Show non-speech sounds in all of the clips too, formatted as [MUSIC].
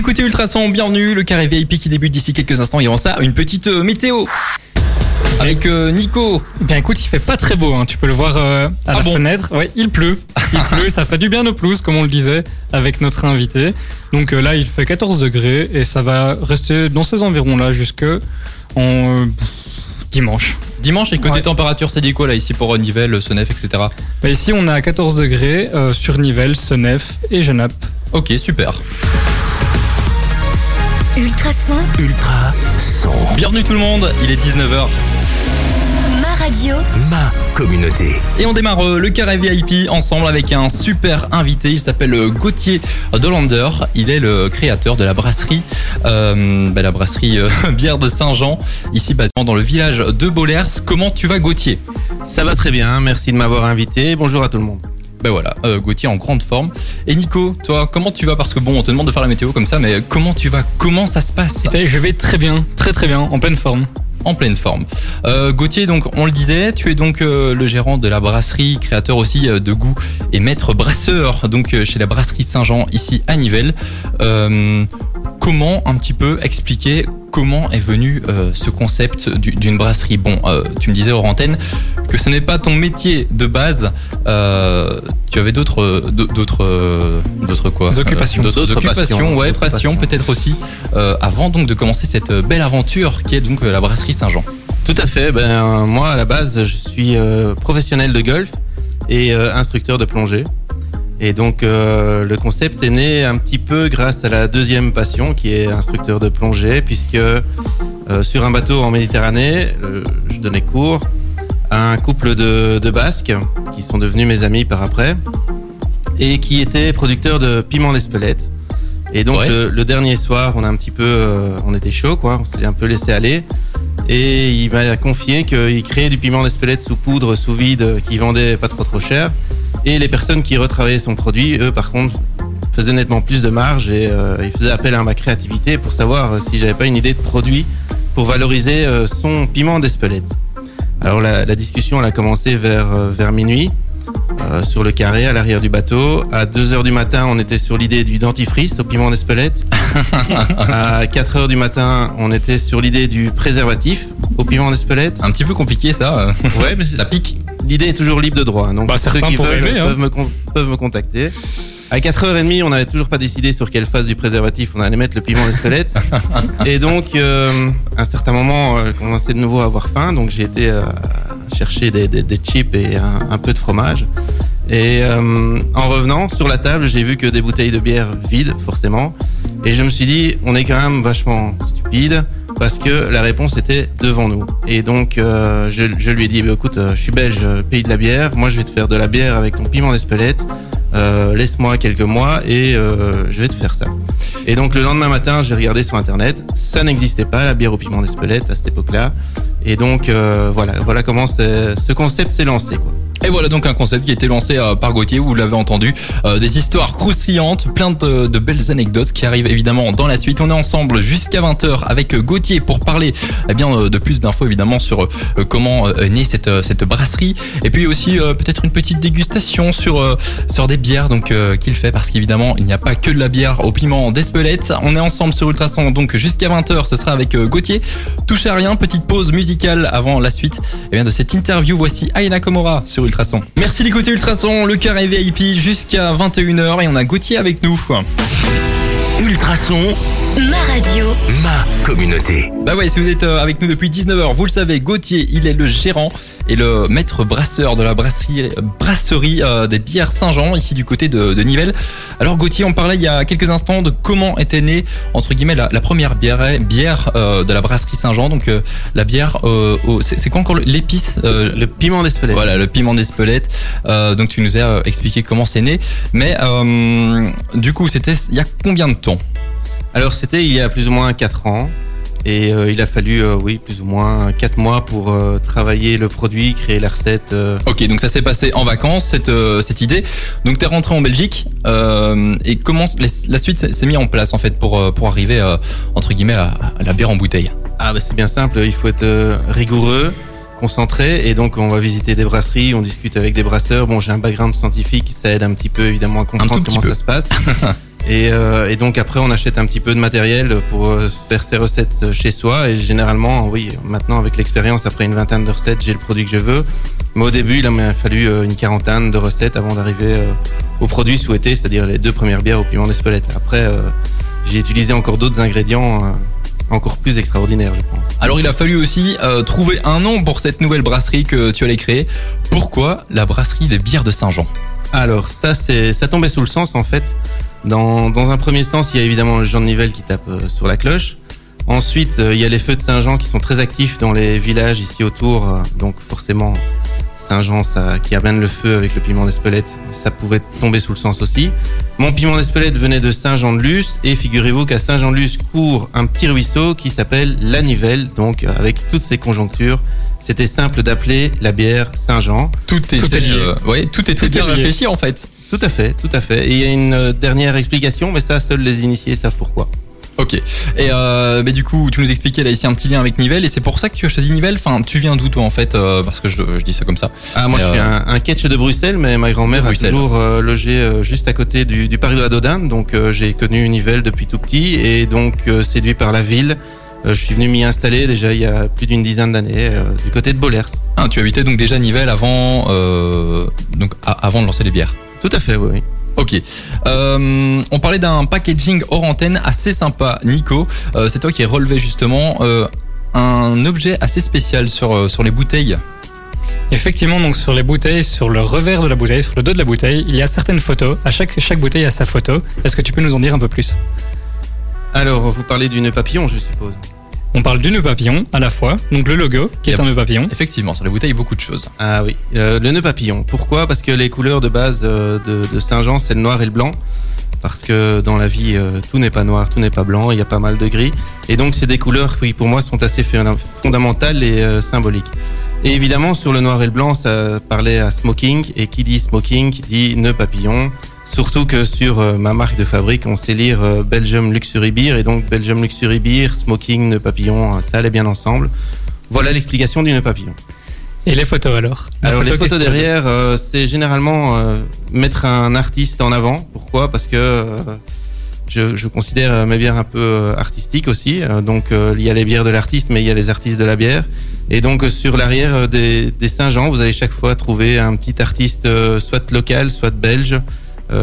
écoutez Ultrason, bienvenue, le carré VIP qui débute d'ici quelques instants. Et avant ça, une petite euh, météo. Avec euh, Nico. Bien écoute, il fait pas très beau, hein. tu peux le voir euh, à Ah la bon fenêtre. Ouais, il pleut. Il [LAUGHS] pleut, ça fait du bien aux pelouses, comme on le disait, avec notre invité. Donc là, il fait 14 degrés et ça va rester dans ces environs-là jusque en dimanche. Dimanche, et côté Ouais. température, c'est dit quoi là ici pour Nivelles, Senef, etc. Bah, ici, on est à 14 degrés sur Nivelles, Senef et Genappe. Ok, super. Ultrason, Ultra son. Bienvenue tout le monde, il est 19h. ma radio, Ma communauté. Et on démarre euh, le carré VIP ensemble avec un super invité. Il s'appelle euh, Gauthier Dolander. Il est le créateur de la brasserie, euh, bah, la brasserie euh, [LAUGHS] Bière de Saint-Jean, ici basée dans le village de Bollers. Comment tu vas, Gauthier? Ça va très bien, merci de m'avoir invité. Bonjour à tout le monde. Ben voilà, euh, Gauthier en grande forme. Et Nico, toi, comment tu vas? Parce que bon, on te demande de faire la météo comme ça, mais comment tu vas? Comment ça se passe? Je vais très bien, très très bien, en pleine forme. En pleine forme. Euh, Gauthier, donc, on le disait, tu es donc euh, le gérant de la brasserie, créateur aussi euh, de goût et maître brasseur, donc chez la brasserie Saint-Jean, ici à Nivelles. Comment un petit peu expliquer comment est venu euh, ce concept du- d'une brasserie? Bon, euh, tu me disais hors antenne que ce n'est pas ton métier de base. Euh, tu avais d'autres, d'autres, d'autres quoi? Occupations. D'autres occupations, passions, ouais, passions peut-être aussi. avant donc de commencer cette belle aventure qui est donc la brasserie Saint-Jean. Tout à fait, ben, moi à la base je suis professionnel de golf et instructeur de plongée. Et donc euh, le concept est né un petit peu grâce à la deuxième passion qui est instructeur de plongée puisque euh, sur un bateau en Méditerranée, euh, je donnais cours à un couple de, de Basques qui sont devenus mes amis par après et qui étaient producteurs de piment d'Espelette. Et donc Ouais. le, le dernier soir, on a un petit peu, on était chaud quoi, on s'est un peu laissé aller. Et il m'a confié qu'il créait du piment d'Espelette sous poudre, sous vide, qu'il vendait pas trop trop cher. Et les personnes qui retravaillaient son produit, eux par contre, faisaient nettement plus de marge et euh, ils faisaient appel à ma créativité pour savoir euh, si j'avais pas une idée de produit pour valoriser euh, son piment d'Espelette. Alors la, la discussion elle a commencé vers, euh, vers minuit. sur le carré à l'arrière du bateau. À 2 heures du matin, on était sur l'idée du dentifrice au piment d'Espelette. [LAUGHS] à 4 heures du matin, on était sur l'idée du préservatif au piment d'Espelette. Un petit peu compliqué ça. Ouais, mais ça pique. L'idée est toujours libre de droit. hein. Donc Bah, ceux qui veulent aimer, hein. peuvent, me peuvent me contacter. À 4h30, on n'avait toujours pas décidé sur quelle phase du préservatif on allait mettre le piment d'Espelette. [LAUGHS] Et donc, euh, à un certain moment, euh, je commençais de nouveau à avoir faim. Donc, j'ai été euh, chercher des, des- des chips et un, un peu de fromage. Et euh, en revenant sur la table, j'ai vu que des bouteilles de bière vides, forcément. Et je me suis dit, on est quand même vachement stupide parce que la réponse était devant nous. Et donc, euh, je, lui ai dit, bah, écoute, euh, je suis belge, euh, pays de la bière. Moi, je vais te faire de la bière avec ton piment d'Espelette. Euh, Laisse-moi quelques mois et je vais te faire ça. Et donc, le lendemain matin, j'ai regardé sur Internet. Ça n'existait pas, la bière au piment d'Espelette, à cette époque-là. Et donc, voilà, voilà comment ce concept s'est lancé. Et voilà donc un concept qui a été lancé euh, par Gauthier, vous l'avez entendu, euh, des histoires croustillantes, plein de, belles anecdotes qui arrivent évidemment dans la suite. On est ensemble jusqu'à 20h avec euh, Gauthier pour parler eh bien de plus d'infos évidemment sur comment est née cette, cette brasserie et puis aussi peut-être une petite dégustation sur, sur des bières donc qu'il fait parce qu'évidemment il n'y a pas que de la bière au piment d'Espelette. On est ensemble sur Ultrason donc jusqu'à 20h, ce sera avec Gauthier. Touchez à rien, petite pause musicale avant la suite eh bien, de cette interview. Voici Aina Komora sur Ultrason. Merci d'écouter Ultrason, le carré VIP jusqu'à 21h et on a Gauthier avec nous. Ultrason, ma radio, ma communauté. Bah ouais, si vous êtes euh, avec nous depuis 19h, vous le savez, Gauthier, il est le gérant et le maître brasseur de la brasserie, brasserie euh, des bières Saint-Jean, ici du côté de, de Nivelles. Alors Gauthier, on parlait il y a quelques instants de comment était née, entre guillemets, la, la première bière, bière euh, de la brasserie Saint-Jean. Donc euh, la bière, euh, au- c'est c'est quoi encore l'épice euh, Le piment d'Espelette. Voilà, le piment d'Espelette. Euh, donc tu nous as expliqué comment c'est né. Mais euh, du coup, c'était il y a combien de temps Alors c'était il y a plus ou moins 4 ans et euh, il a fallu euh, oui plus ou moins 4 mois pour euh, travailler le produit, créer la recette. Ok, donc ça s'est passé en vacances, cette, cette idée. Donc tu es rentré en Belgique et comment les- la suite s'est mise en place en fait pour, pour arriver entre guillemets à, à la bière en bouteille? Ah bah c'est bien simple, il faut être rigoureux, concentré et donc on va visiter des brasseries, on discute avec des brasseurs. Bon j'ai un background scientifique, ça aide un petit peu évidemment à comprendre comment peu. ça se passe. [LAUGHS] Et, euh, et donc après, on achète un petit peu de matériel pour euh, faire ses recettes chez soi. Et généralement, oui, maintenant avec l'expérience, après une vingtaine de recettes, j'ai le produit que je veux. Mais au début, il m'a fallu euh, une quarantaine de recettes avant d'arriver euh, au produit souhaité, c'est-à-dire les deux premières bières au piment d'Espelette. Après, euh, j'ai utilisé encore d'autres ingrédients euh, encore plus extraordinaires, je pense. Alors il a fallu aussi euh, trouver un nom pour cette nouvelle brasserie que tu allais créer. Pourquoi la brasserie des bières de Saint-Jean? Alors ça, c'est ça tombait sous le sens en fait. Dans, dans un premier sens, il y a évidemment le Jean de Nivelle qui tape euh, sur la cloche. Ensuite, euh, il y a les feux de Saint-Jean qui sont très actifs dans les villages ici autour. euh, donc forcément, Saint-Jean ça, qui amène le feu avec le piment d'Espelette, ça pouvait tomber sous le sens aussi. Mon piment d'Espelette venait de Saint-Jean-de-Luz et figurez-vous qu'à Saint-Jean-de-Luz court un petit ruisseau qui s'appelle la Nivelle. Donc euh, avec toutes ces conjonctures, c'était simple d'appeler la bière Saint-Jean. Tout est, Tout est lié. euh, ouais, tout est Tout très bien est lié. réfléchi en fait. Tout à fait, tout à fait. Et il y a une euh, dernière explication, mais ça, seuls les initiés savent pourquoi. Ok. Et euh, mais du coup, tu nous expliquais là ici un petit lien avec Nivelles et c'est pour ça que tu as choisi Nivelles. Enfin, tu viens d'où toi en fait euh, Parce que je, je dis ça comme ça. Ah, moi, Et, je suis euh, un, un catch de Bruxelles, mais ma grand-mère a toujours logé juste à côté du, du Paris de la Dodane. Donc, j'ai connu Nivelles depuis tout petit et donc séduit par la ville. je suis venu m'y installer déjà il y a plus d'une dizaine d'années du côté de Bollers. Ah, tu habitais donc déjà Nivelles avant, donc avant de lancer les bières. Tout à fait, oui. oui. Ok. Euh, on parlait d'un packaging hors antenne assez sympa, Nico. Euh, c'est toi qui as relevé justement euh, un objet assez spécial sur, sur les bouteilles. Effectivement, donc sur les bouteilles, sur le revers de la bouteille, sur le dos de la bouteille, il y a certaines photos. À chaque, chaque bouteille a sa photo. Est-ce que tu peux nous en dire un peu plus? Alors, vous parlez du nœud papillon, je suppose. On parle du nœud papillon à la fois, donc le logo qui est un nœud papillon. Effectivement, sur les bouteilles, beaucoup de choses. Ah oui, euh, le nœud papillon. Pourquoi? Parce que les couleurs de base euh, de, de Saint-Jean, c'est le noir et le blanc. Parce que dans la vie, euh, tout n'est pas noir, tout n'est pas blanc, il y a pas mal de gris. Et donc, c'est des couleurs qui, pour moi, sont assez fondam- fondamentales et euh, symboliques. Et évidemment, sur le noir et le blanc, ça parlait à smoking. Et qui dit smoking dit nœud papillon. Surtout que sur euh, ma marque de fabrique, on sait lire euh, Belgium Luxury Beer. Et donc, Belgium Luxury Beer, smoking, nœud papillon, euh, ça allait bien ensemble. Voilà l'explication du nœud papillon. Et les photos alors Alors les photo, photos qu'est-ce que- derrière, euh, c'est généralement mettre un artiste en avant. Pourquoi? Parce que je, je considère mes bières un peu artistiques aussi. Donc il y a les bières de l'artiste, mais il y a les artistes de la bière. Et donc sur l'arrière des, des Saint-Jean, vous allez chaque fois trouver un petit artiste, soit local, soit belge,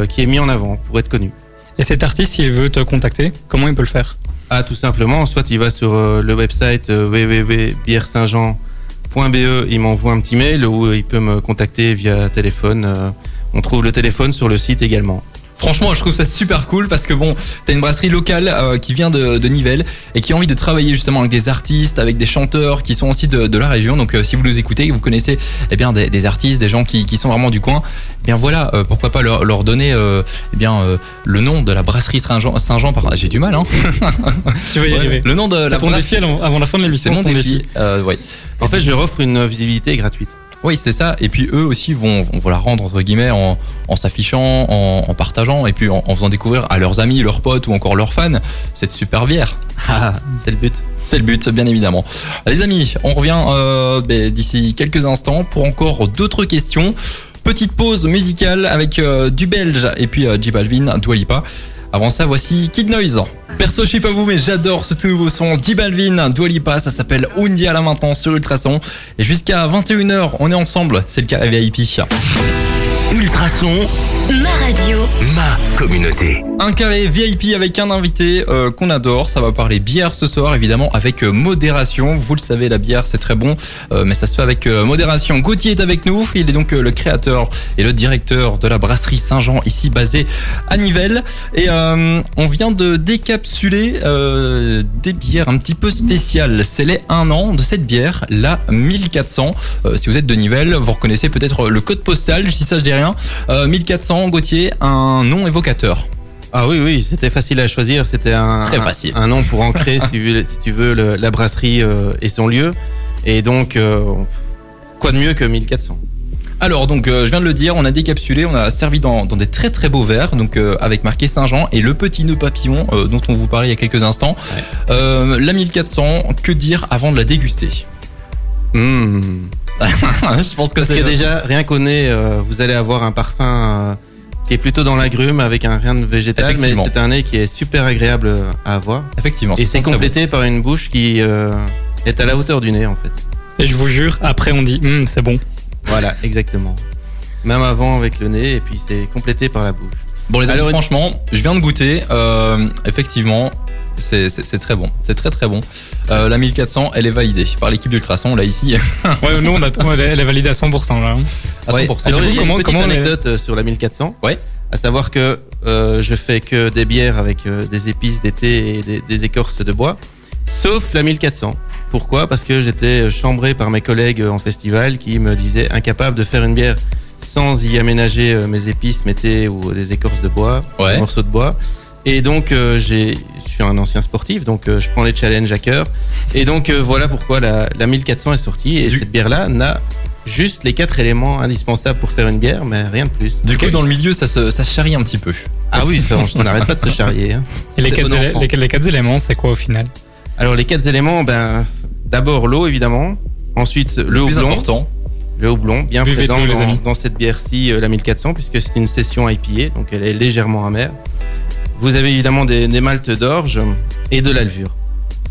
qui est mis en avant pour être connu. Et cet artiste, s'il veut te contacter, comment il peut le faire? Ah, tout simplement, soit il va sur euh, le website euh, www.biersaintjean.be, il m'envoie un petit mail ou il peut me contacter via téléphone. euh, on trouve le téléphone sur le site également. Franchement, je trouve ça super cool parce que bon, t'as une brasserie locale euh, qui vient de, de Nivelles et qui a envie de travailler justement avec des artistes, avec des chanteurs qui sont aussi de, de la région. Donc, euh, si vous nous écoutez, vous connaissez eh bien des, des artistes, des gens qui, qui sont vraiment du coin. Eh bien voilà, euh, pourquoi pas leur, leur donner euh, eh bien euh, le nom de la brasserie Saint-Jean. Saint-Jean, par- j'ai du mal, hein. [LAUGHS] Tu vas y Ouais, arriver. le nom de la ton brasserie. défi avant avant la fin de l'émission. c'est ton défi. défi. Euh, ouais. En fait, je leur offre une visibilité gratuite. Oui, c'est ça. Et puis eux aussi vont, vont la rendre entre guillemets en, en s'affichant, en, en partageant et puis en, en faisant découvrir à leurs amis, leurs potes ou encore leurs fans cette super bière. Ah, c'est le but. C'est le but, bien évidemment. Les amis, on revient euh, ben, d'ici quelques instants pour encore d'autres questions. Petite pause musicale avec euh, du belge et puis euh, J Balvin, Dua Lipa. Avant ça, voici Kid Noise. Perso, je sais pas vous, mais j'adore ce tout nouveau son. J Balvin, Dua Lipa, ça s'appelle Undi à la maintenant sur Ultrason. Et jusqu'à 21h, on est ensemble. C'est le cas VIP. Ultrason, Ma radio. ma communauté. Un carré VIP avec un invité euh, qu'on adore. Ça va parler bière ce soir, évidemment, avec euh, modération. Vous le savez, la bière, c'est très bon, euh, mais ça se fait avec euh, modération. Gauthier est avec nous. Il est donc euh, le créateur et le directeur de la brasserie Saint-Jean, ici basée à Nivelles. Et euh, on vient de décapsuler euh, des bières un petit peu spéciales. C'est les 1 an de cette bière, la 1400. Euh, si vous êtes de Nivelles, vous reconnaissez peut-être le code postal, si ça je rien. Euh, 1400, Gauthier, un nom évocateur. Ah oui, oui, c'était facile à choisir. C'était un, Très facile. un, nom pour ancrer, si, tu veux, si tu veux, le- la brasserie euh, et son lieu. Et donc, euh, quoi de mieux que 1400 Alors donc euh, je viens de le dire, on a décapsulé, on a servi dans, dans des très très beaux verres, donc euh, avec marqué Saint-Jean et le petit nœud papillon euh, dont on vous parlait il y a quelques instants. Ouais. La 1400, que dire avant de la déguster? Mmh. [LAUGHS] Je pense que Parce c'est que déjà, rien qu'au nez, euh, vous allez avoir un parfum euh, qui est plutôt dans l'agrume avec un rien de végétal, mais c'est un nez qui est super agréable à avoir. Effectivement. Et c'est bon. complété par une bouche qui euh, est à la hauteur du nez en fait. Et je vous jure, après on dit Hum, c'est bon. Voilà, exactement. Même avant avec le nez, et puis c'est complété par la bouche. Bon les amis, Alors, franchement, je viens de goûter. euh, effectivement, c'est c'est- c'est très bon. C'est très très bon. Euh, la 1400, elle est validée par l'équipe d'Ultrason. Là ici, [LAUGHS] Ouais, nous on a, elle est- elle est validée à 100% là. à 100%. Ouais, Alors, du coup, il y a comment- une petite comment on est- anecdote euh, sur la 1400. Ouais. À savoir que euh, je fais que des bières avec euh, des épices d'été et des, des écorces de bois, sauf la 1400. Pourquoi? Parce que j'étais chambré par mes collègues en festival qui me disaient incapable de faire une bière sans y aménager mes épices, mes thés ou des écorces de bois, Ouais. des morceaux de bois. Et donc euh, j'ai, suis un ancien sportif, donc euh, je prends les challenges à cœur. Et donc euh, voilà pourquoi la, la 1400 est sortie. Et Du- cette bière-là n'a juste les quatre éléments indispensables pour faire une bière, mais rien de plus. Du coup, dans le milieu, ça se, ça se charrie un petit peu. Ah oui, ça, on n'arrête pas de se charrier. hein. Et les quatre, bon élé- enfant. les, les quatre éléments, c'est quoi au final? Alors les quatre éléments, ben d'abord l'eau évidemment, ensuite le, Le plus houblon, important. le houblon bien Buvez présent dans cette bière-ci, euh, la 1400, puisque c'est une session IPA, donc elle est légèrement amère. Vous avez évidemment des, des maltes d'orge et de la levure.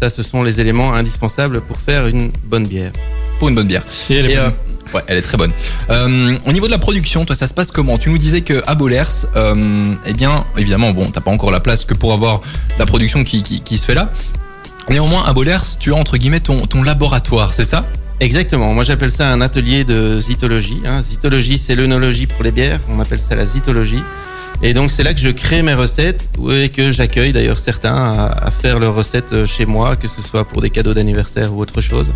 Ça, ce sont les éléments indispensables pour faire une bonne bière. Pour une bonne bière. Et elle est Et, bonne. euh, ouais, elle est très bonne. Euh, au niveau de la production, toi, ça se passe comment? Tu nous disais que à Bollers, euh, eh bien, évidemment, bon, t'as pas encore la place que pour avoir la production qui, qui, qui se fait là. Néanmoins, à Bollers, tu as entre guillemets ton, ton laboratoire, c'est ça? Exactement. Moi, j'appelle ça un atelier de zytologie. Hein. Zytologie, c'est l'œnologie pour les bières. On appelle ça la zytologie. Et donc, c'est là que je crée mes recettes et que j'accueille d'ailleurs certains à, à faire leurs recettes euh, chez moi, que ce soit pour des cadeaux d'anniversaire ou autre chose.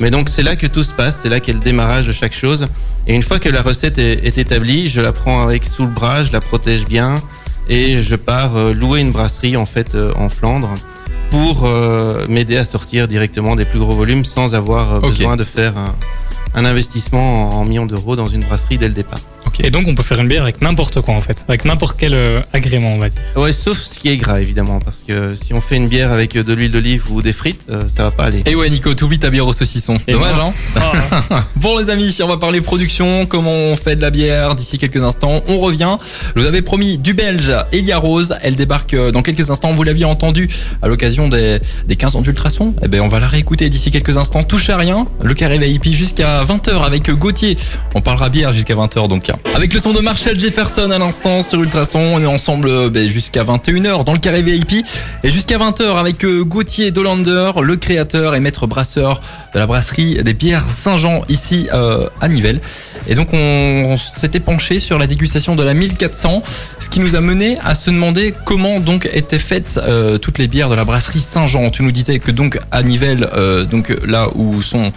Mais donc, c'est là que tout se passe. C'est là qu'est le démarrage de chaque chose. Et une fois que la recette est, est établie, je la prends avec sous le bras, je la protège bien et je pars euh, louer une brasserie en fait euh, en Flandre pour euh, m'aider à sortir directement des plus gros volumes sans avoir besoin de faire un, un investissement en, en millions d'euros dans une brasserie dès le départ. Ok. Et donc on peut faire une bière avec n'importe quoi en fait, avec n'importe quel euh, agrément on va dire. Ouais, sauf ce qui est gras évidemment, parce que si on fait une bière avec de l'huile d'olive ou des frites, euh, ça va pas aller. Et ouais, Nico, t'oublies ta bière au saucisson. Et Dommage, hein Ah, [LAUGHS] Bon les amis, on va parler production, comment on fait de la bière d'ici quelques instants. On revient. Je vous avais promis du belge Elia Rose. Elle débarque euh, dans quelques instants. Vous l'aviez entendu à l'occasion des, des 15 ans d'Ultrason. Eh ben, on va la réécouter d'ici quelques instants. Touche à rien. Le carré VIP jusqu'à 20h avec Gauthier. On parlera bière jusqu'à 20h donc. Avec le son de Marshall Jefferson à l'instant sur Ultrason. On est ensemble euh, ben, jusqu'à 21h dans le carré VIP. Et jusqu'à 20h avec euh, Gauthier Dolander, le créateur et maître brasseur de la brasserie des bières Saint-Jean ici euh, à Nivelles. Et donc on, s'était penché sur la dégustation de la 1400, ce qui nous a mené à se demander comment donc étaient faites toutes les bières de la brasserie Saint-Jean. Tu nous disais que donc à Nivelles, donc là où sont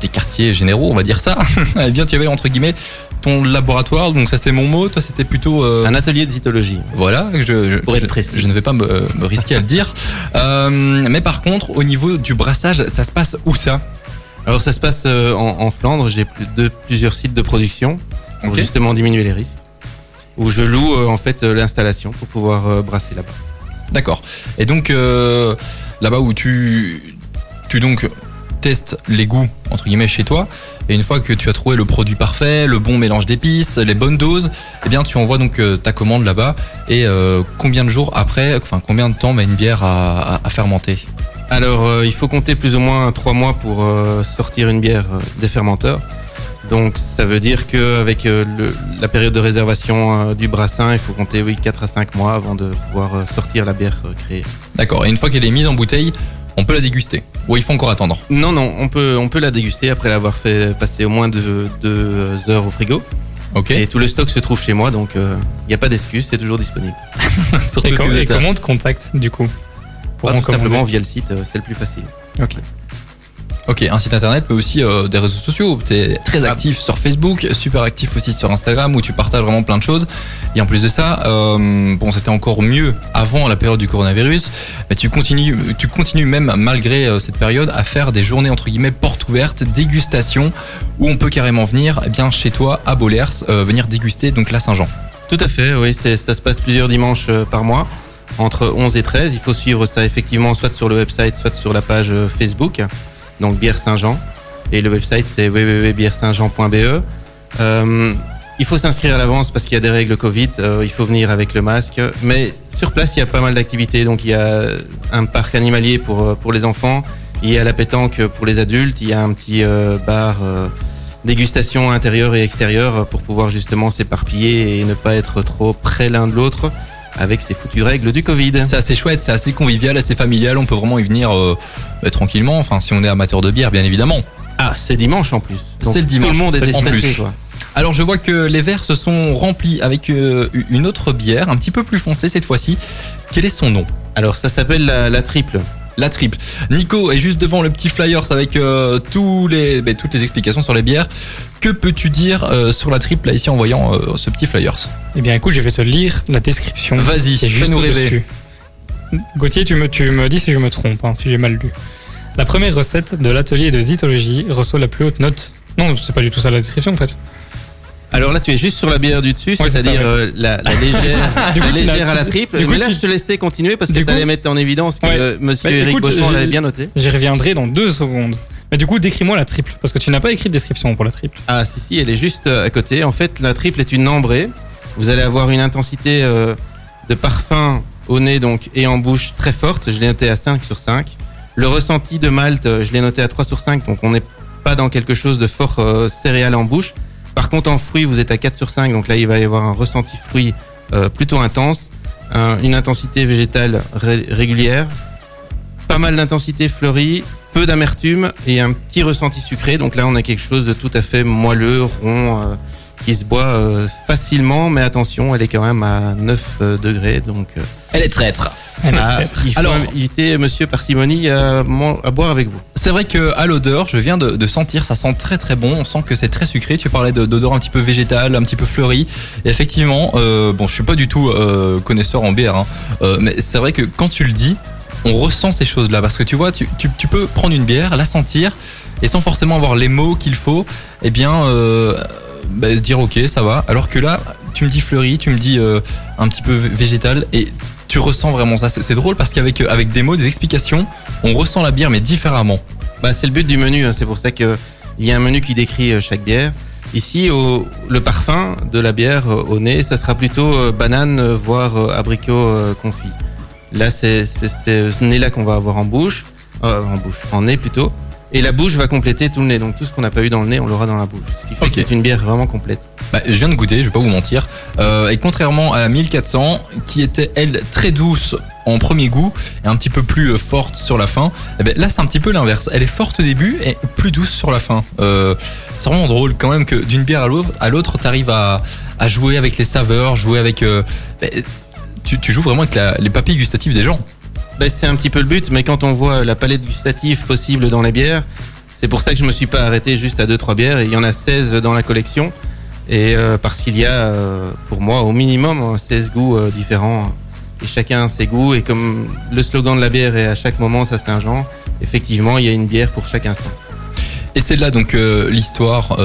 des quartiers généraux, on va dire ça, [LAUGHS] eh bien tu avais entre guillemets ton laboratoire. Donc ça c'est mon mot. Toi c'était plutôt euh, Un atelier de zytologie. voilà, je, je, Pour être précis. je ne vais pas me, me risquer à le dire. [LAUGHS] Euh, mais par contre, au niveau du brassage, ça se passe où ça? Alors ça se passe euh, en, en Flandre, j'ai plusieurs sites de production pour justement diminuer les risques. Où je loue en fait l'installation pour pouvoir brasser là-bas. D'accord. Et donc euh, là-bas où tu, tu donc testes les goûts entre guillemets chez toi, et une fois que tu as trouvé le produit parfait, le bon mélange d'épices, les bonnes doses, eh bien tu envoies donc euh, ta commande là-bas. Et euh, combien de jours après, enfin combien de temps met une bière à, à- à fermenter? Alors, euh, il faut compter plus ou moins trois mois pour euh, sortir une bière des fermenteurs. Donc, ça veut dire qu'avec euh, la période de réservation euh, du brassin, il faut compter oui, 4 à 5 mois avant de pouvoir euh, sortir la bière créée. D'accord. Et une fois qu'elle est mise en bouteille, on peut la déguster. Ou il faut encore attendre. Non, non, on peut, on peut la déguster après l'avoir fait passer au moins deux, deux heures au frigo. Ok. Et tout le stock se trouve chez moi, donc il n'y a pas d'excuse, c'est toujours disponible. [LAUGHS] Surtout et, si com- vous et êtes à- comment on te contacte du coup? Pas en tout simplement via le site, euh, c'est le plus facile. Ok. Ok, un site internet, mais aussi euh, des réseaux sociaux. Tu es très actif sur Facebook, super actif aussi sur Instagram, où tu partages vraiment plein de choses. Et en plus de ça, euh, bon, c'était encore mieux avant la période du coronavirus, mais tu continues, tu continues même malgré euh, cette période à faire des journées entre guillemets portes ouvertes, dégustation, où on peut carrément venir, eh bien, chez toi à Bollers, venir déguster donc la Saint-Jean. Tout à fait, oui, ça se passe plusieurs dimanches par mois, entre 11 et 13. Il faut suivre ça effectivement soit sur le website, soit sur la page Facebook, donc Bière Saint-Jean. Et le website c'est www.bièresaintjean.be. Euh, Il faut s'inscrire à l'avance parce qu'il y a des règles Covid. euh, il faut venir avec le masque. Mais sur place, il y a pas mal d'activités. Donc il y a un parc animalier pour euh, pour les enfants. Il y a la pétanque pour les adultes. Il y a un petit bar dégustation intérieure et extérieure pour pouvoir justement s'éparpiller et ne pas être trop près l'un de l'autre avec ces foutues règles du Covid. C'est assez chouette, c'est assez convivial, assez familial. On peut vraiment y venir euh, bah, tranquillement. Enfin, si on est amateur de bière, bien évidemment. Ah, c'est dimanche en plus. C'est le dimanche, Tout le monde est en plus. quoi. Alors, je vois que les verres se sont remplis avec euh, une autre bière, un petit peu plus foncée cette fois-ci. Quel est son nom? Alors ça s'appelle la, la triple. La triple. Nico est juste devant le petit flyers avec euh, tous les, bah, toutes les explications sur les bières. Que peux-tu dire euh, sur la triple là, ici en voyant euh, ce petit flyers? Eh bien, écoute, je vais te lire la description. Vas-y, fais-nous rêver. Gauthier, tu me, tu me dis si je me trompe, hein, si j'ai mal lu. La première recette de l'atelier de zytologie reçoit la plus haute note. Non, c'est pas du tout ça la description en fait. Alors là, tu es juste sur la bière du dessus, Ouais, c'est-à-dire euh, la, la légère, [LAUGHS] la légère à la triple. du coup, Mais là, tu- je te laissais continuer parce que tu allais mettre en évidence que Ouais. euh, Monsieur Bah, Eric l'avait bien noté. J'y reviendrai dans deux secondes. Mais du coup, décris-moi la triple, parce que tu n'as pas écrit de description pour la triple. Ah si si, elle est juste euh, à côté. En fait, la triple est une ambrée. Vous allez avoir une intensité euh, de parfum au nez donc et en bouche très forte. Je l'ai noté à 5 sur 5. Le ressenti de malt, euh, je l'ai noté à 3 sur 5. Donc on n'est pas dans quelque chose de fort euh, céréal en bouche. Par contre, en fruits, vous êtes à 4 sur 5. Donc là, il va y avoir un ressenti fruit euh, plutôt intense. Un- une intensité végétale ré- régulière. Pas mal d'intensité fleurie. Peu d'amertume et un petit ressenti sucré. Donc là, on a quelque chose de tout à fait moelleux, rond, euh, qui se boit euh, facilement. Mais attention, elle est quand même à 9 euh, degrés. Donc euh, Elle est traître. Elle est ah, traître. il faut Alors- inviter Monsieur Parcimonie à, à boire avec vous. C'est vrai que à l'odeur, je viens de, sentir, ça sent très très bon. On sent que c'est très sucré. Tu parlais de- d'odeur un petit peu végétale, un petit peu fleurie. Et effectivement, euh, bon, je suis pas du tout euh, connaisseur en bière, hein, euh, mais c'est vrai que quand tu le dis, on ressent ces choses-là parce que tu vois, tu, peux prendre une bière, la sentir et sans forcément avoir les mots qu'il faut, eh bien, euh, bah, se dire ok, ça va. Alors que là, tu me dis fleuri, tu me dis un petit peu végétal et tu ressens vraiment ça. C'est drôle parce qu'avec avec des mots, des explications, on ressent la bière mais différemment. Bah, c'est le but du menu. hein. C'est pour ça que il y a un menu qui décrit euh, chaque bière. Ici, le parfum de la bière euh, au nez, ça sera plutôt euh, banane, euh, voire euh, abricot euh, confit. Là, c'est ce nez-là qu'on va avoir en bouche, euh, en bouche, en nez plutôt. Et la bouche va compléter tout le nez. Donc tout ce qu'on n'a pas eu dans le nez, on l'aura dans la bouche. Ce qui fait que c'est une bière vraiment complète. Bah, je viens de goûter, je vais pas vous mentir. Euh, et contrairement à la 1400, qui était elle très douce en premier goût et un petit peu plus euh, forte sur la fin, eh ben, là c'est un petit peu l'inverse. Elle est forte au début et plus douce sur la fin. Euh, c'est vraiment drôle quand même que d'une bière à l'autre, t'arrives à, à jouer avec les saveurs, jouer avec. euh, ben, tu, tu joues vraiment avec la- les papilles gustatives des gens. Ben, c'est un petit peu le but, mais quand on voit la palette gustative possible dans les bières, c'est pour ça que je me suis pas arrêté juste à 2-3 bières. Il y en a 16 dans la collection. Et euh, parce qu'il y a, euh, pour moi, au minimum, hein, 16 goûts euh, différents. Et chacun a ses goûts. Et comme le slogan de la bière est à chaque moment sa Saint-Jean, effectivement, il y a une bière pour chaque instant. Et c'est là donc l'histoire.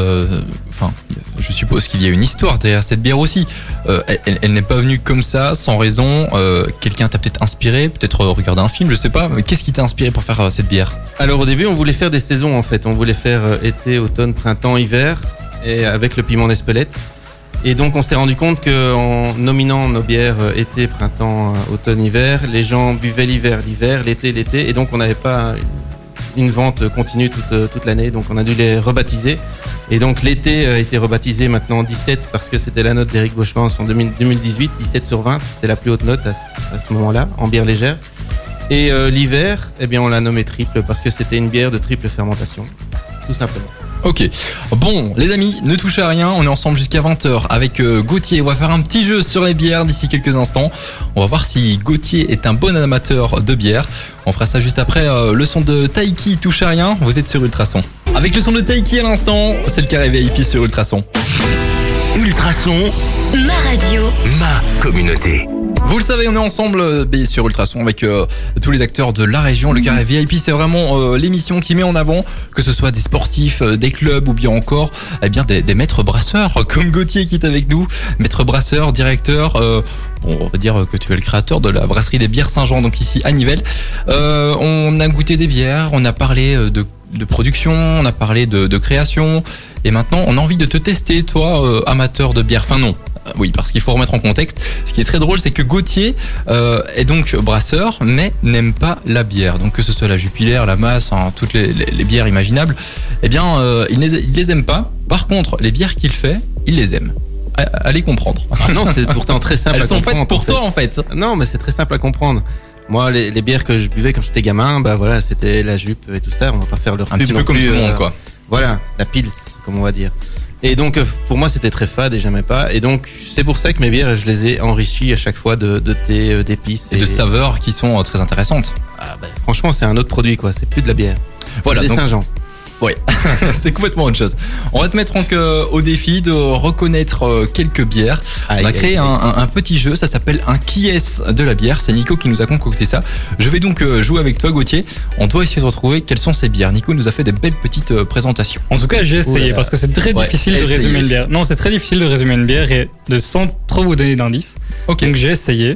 Enfin, je suppose qu'il y a une histoire derrière cette bière aussi. Euh, elle n'est pas venue comme ça, sans raison. Euh, Quelqu'un t'a peut-être inspiré, peut-être euh, regardé un film, je sais pas. Mais qu'est-ce qui t'a inspiré pour faire cette bière? Alors au début, on voulait faire des saisons en fait. On voulait faire été, automne, printemps, hiver, et avec le piment d'Espelette. Et donc on s'est rendu compte qu'en nominant nos bières été, printemps, automne, hiver, les gens buvaient l'hiver, l'hiver, l'été, l'été, et donc on n'avait pas une vente continue toute l'année. Donc on a dû les rebaptiser. Et donc l'été a été rebaptisé maintenant 17 parce que c'était la note d'Éric Bochemans en 2000 2018, 17 sur 20. C'était la plus haute note à, ce- à ce moment-là, en bière légère. Et euh, l'hiver, eh bien, on l'a nommé triple parce que c'était une bière de triple fermentation, tout simplement. Ok. Bon, les amis, ne touchez à rien. On est ensemble jusqu'à 20h avec euh, Gauthier. On va faire un petit jeu sur les bières d'ici quelques instants. On va voir si Gauthier est un bon amateur de bière. On fera ça juste après euh, le son de Taiki. Touche à rien. Vous êtes sur Ultrason. Avec le son de Taiki à l'instant, c'est le carré VIP sur Ultrason. Ultrason, Ma radio. ma communauté. Vous le savez, on est ensemble euh, sur Ultrason avec euh, tous les acteurs de la région. Le carré VIP, c'est vraiment euh, l'émission qui met en avant que ce soit des sportifs, euh, des clubs ou bien encore eh bien des, des maîtres brasseurs, comme Gauthier qui est avec nous, maître brasseur, directeur. euh, bon, on va dire que tu es le créateur de la brasserie des bières Saint-Jean, donc ici à Nivelles. Euh, on a goûté des bières, on a parlé de, de production, on a parlé de, de création, et maintenant on a envie de te tester, toi, euh, amateur de bière. Enfin non. Euh, Oui, parce qu'il faut remettre en contexte. Ce qui est très drôle, c'est que Gauthier euh, est donc brasseur, mais n'aime pas la bière. Donc que ce soit la Jupiler, la Masse, hein, toutes les, les- les bières imaginables, eh bien, euh, il, les, il les aime pas. Par contre, les bières qu'il fait, il les aime. Allez comprendre. Ah non, c'est pourtant très simple Elles à sont comprendre. faites pour toi, en fait. Non, mais c'est très simple à comprendre. Moi, les, les bières que je buvais quand j'étais gamin, bah voilà, c'était la jupe et tout ça. On va pas faire leur Un petit peu comme plus, tout le monde, euh, quoi. Voilà, la pils, comme on va dire. Et donc, euh, pour moi, c'était très fade et j'aimais pas. Et donc, c'est pour ça que mes bières, je les ai enrichies à chaque fois de, de thé, euh, d'épices. Et de saveurs qui sont très intéressantes. Ah, bah, franchement, c'est un autre produit, quoi. C'est plus de la bière. Voilà, des donc- Saint-Jean. [LAUGHS] c'est complètement autre chose. On va te mettre donc euh, au défi de reconnaître euh, quelques bières. Aïe, On aïe, créer aïe. un, un- un petit jeu, ça s'appelle un qui est de la bière. C'est Nico qui nous a concocté ça. Je vais donc euh, jouer avec toi, Gauthier. On doit essayer de retrouver quelles sont ces bières. Nico nous a fait des belles petites euh, présentations. En tout cas, j'ai essayé parce que c'est très Ouais, difficile de résumer une bière. Non, c'est très difficile de résumer une bière et de sans trop vous donner d'indices. Ok. Donc j'ai essayé.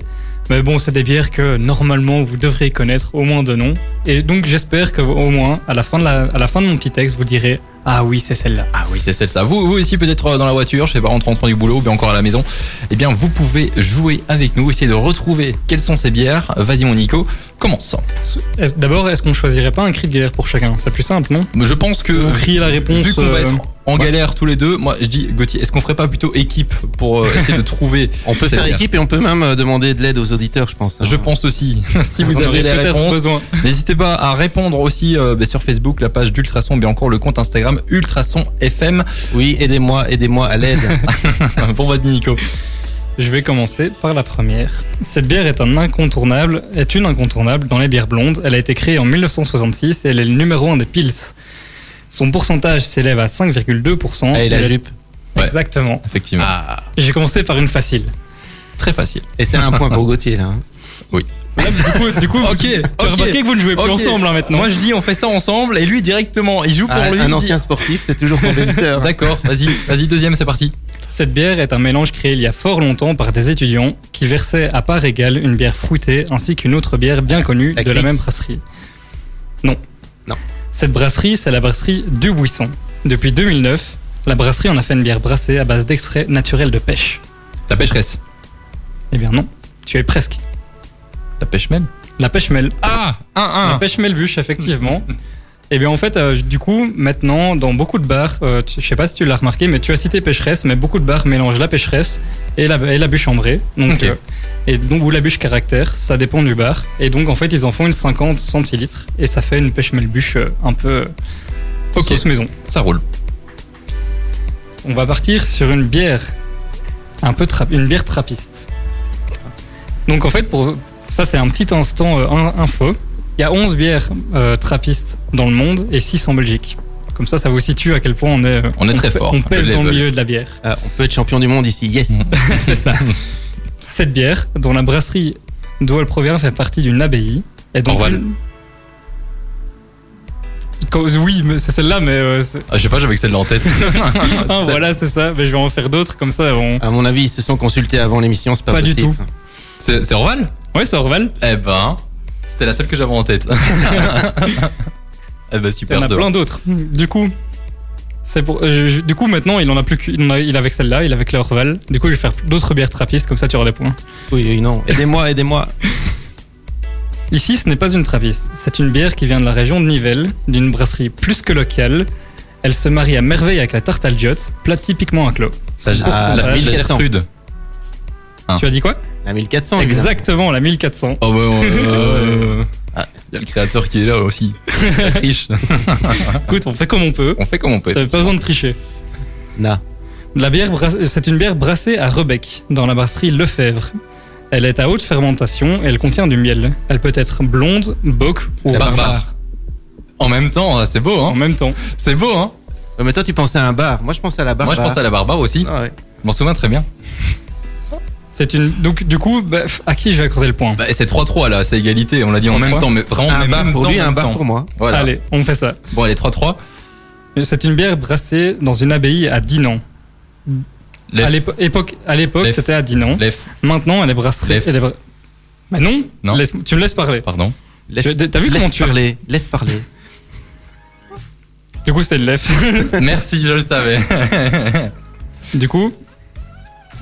Mais bon, c'est des bières que normalement vous devriez connaître au moins de nom. Et donc j'espère que au moins à la fin de la, à la fin de mon petit texte, vous direz ah oui c'est celle-là. Ah oui, c'est celle-là. Vous, vous aussi peut-être euh, dans la voiture, je sais pas, en rentrant du boulot ou bien encore à la maison. Eh bien, vous pouvez jouer avec nous, essayer de retrouver quelles sont ces bières. Vas-y mon Nico, commence. D'abord, est-ce qu'on choisirait pas un cri de guerre pour chacun? C'est plus simple, non? Je pense que Vous criez la réponse. vu qu'on va euh, être en galère tous les deux, moi je dis Gauthier, est-ce qu'on ferait pas plutôt équipe pour euh, essayer de trouver [LAUGHS] On peut faire équipe et on peut même euh, demander de l'aide aux auditeurs, je pense. Je pense aussi. [LAUGHS] si vous en avez les réponses, besoin. [LAUGHS] n'hésitez pas à répondre aussi euh, bah, sur Facebook, la page d'Ultrason, bien encore le compte Instagram Ultrason FM. Oui, aidez-moi, aidez-moi à l'aide. bon, vas-y Nico. Je vais commencer par la première. Cette bière est un incontournable, est une incontournable dans les bières blondes. Elle a été créée en 1966 et elle est le numéro un des pils. Son pourcentage s'élève à 5,2%. Allez, la Elle est- jupe. Ouais. Exactement. Effectivement. Ah. J'ai commencé par une facile. Très facile. Et c'est un point pour Gauthier, là. hein. [LAUGHS] Du coup, du coup [LAUGHS] Ok, tu as ok. remarqué que vous ne jouez plus ensemble hein, maintenant. Moi je dis on fait ça ensemble et lui directement, il joue pour Ah, lui. un dit- ancien sportif, c'est toujours compétiteur. [LAUGHS] D'accord, vas-y, vas-y, deuxième, c'est parti. Cette bière est un mélange créé il y a fort longtemps par des étudiants qui versaient à part égale une bière fruitée ainsi qu'une autre bière bien connue La de la même brasserie. Non. Cette brasserie, c'est la brasserie du Buisson. Depuis 2009, la brasserie en a fait une bière brassée à base d'extrait naturel de pêche. La pêcheresse. Eh bien non, tu es presque. La pêche même. La pêche mêle. Ah, un, La pêche mêle-bûche, effectivement. [LAUGHS] Et bien en fait, euh, du coup, maintenant, dans beaucoup de bars, euh, je sais pas si tu l'as remarqué, mais tu as cité pêcheresse, mais beaucoup de bars mélangent la pêcheresse et la, et la bûche ambrée. Donc, euh, et donc, ou la bûche caractère, ça dépend du bar. Et donc, en fait, ils en font une 50 centilitres et ça fait une pêche mêle-bûche euh, un peu Ok. sauce maison. Ça roule. On va partir sur une bière, un peu une bière trappiste. Donc en fait, pour ça c'est un petit instant euh, in- info. Il y a 11 bières euh, trappistes dans le monde et 6 en Belgique. Comme ça, ça vous situe à quel point on est. On est très fort. On pèse Le dans le milieu de la bière. Ah, on peut être champion du monde ici, yes. [LAUGHS] c'est ça. Cette bière, dont la brasserie d'où elle provient, fait partie d'une abbaye. Et donc Orval. une- Oui, mais c'est celle-là, mais euh, Ah, je sais pas, j'avais que celle-là en tête. [LAUGHS] ah, [LAUGHS] voilà, c'est ça. Mais je vais en faire d'autres comme ça. On... À mon avis, ils se sont consultés avant l'émission, c'est pas, Pas du tout. C'est Orval? Ouais, c'est Orval. Eh ben, c'était la seule que j'avais en tête. [LAUGHS] eh ben Il y super. en a plein d'autres. Du coup, c'est pour. euh, je- du coup, maintenant, il en a plus qu'une. Il, avec celle-là, il a avec le Orval. Du coup, je vais faire d'autres bières trappistes, comme ça, tu auras des points. Oui, oui, non. Aidez-moi, aidez-moi. Ici, ce n'est pas une trappiste. C'est une bière qui vient de la région de Nivelles, d'une brasserie plus que locale. Elle se marie à merveille avec la tarte al plat typiquement à clos. Ça, ah, la, la Gertrude. Tu as dit quoi? La 1400, évidemment. Exactement, la 1400. Oh bah, euh, ah, il y a le créateur qui est là aussi. [LAUGHS] La triche. Écoute, on fait comme on peut. On fait comme on peut. T'avais pas besoin de tricher. Na. La bière, c'est une bière brassée à Rebec, dans la brasserie Lefebvre. Elle est à haute fermentation et elle contient du miel. Elle peut être blonde, bock ou La barbare barbare. En même temps, c'est beau, en hein. même temps. C'est beau, hein. Ouais, Mais toi, tu pensais à un bar. Moi, je pensais à la Moi, barbare. je pense à la barbare aussi. Ah ouais. Je m'en souviens très bien. C'est une. Donc, du coup, bah, à qui je vais accorder le point Bah, c'est 3-3 là, c'est égalité. On l'a dit en même 3-3. temps, mais vraiment Un bar pour lui, un bar pour moi. Voilà. Allez, on fait ça. Bon, allez, 3-3. C'est une bière brassée dans une abbaye à Dinan. Lef. À l'épo- époque, à l'époque, Lef. c'était à Dinan. Lef, Maintenant, elle est brasserie. Lef. Elle est bra- Mais non, Non. Laisse- tu me laisses parler. pardon. T'as vu laisse comment tu parler, laisse parler. Du coup, c'était le lef. [LAUGHS] Merci, je le savais. du coup,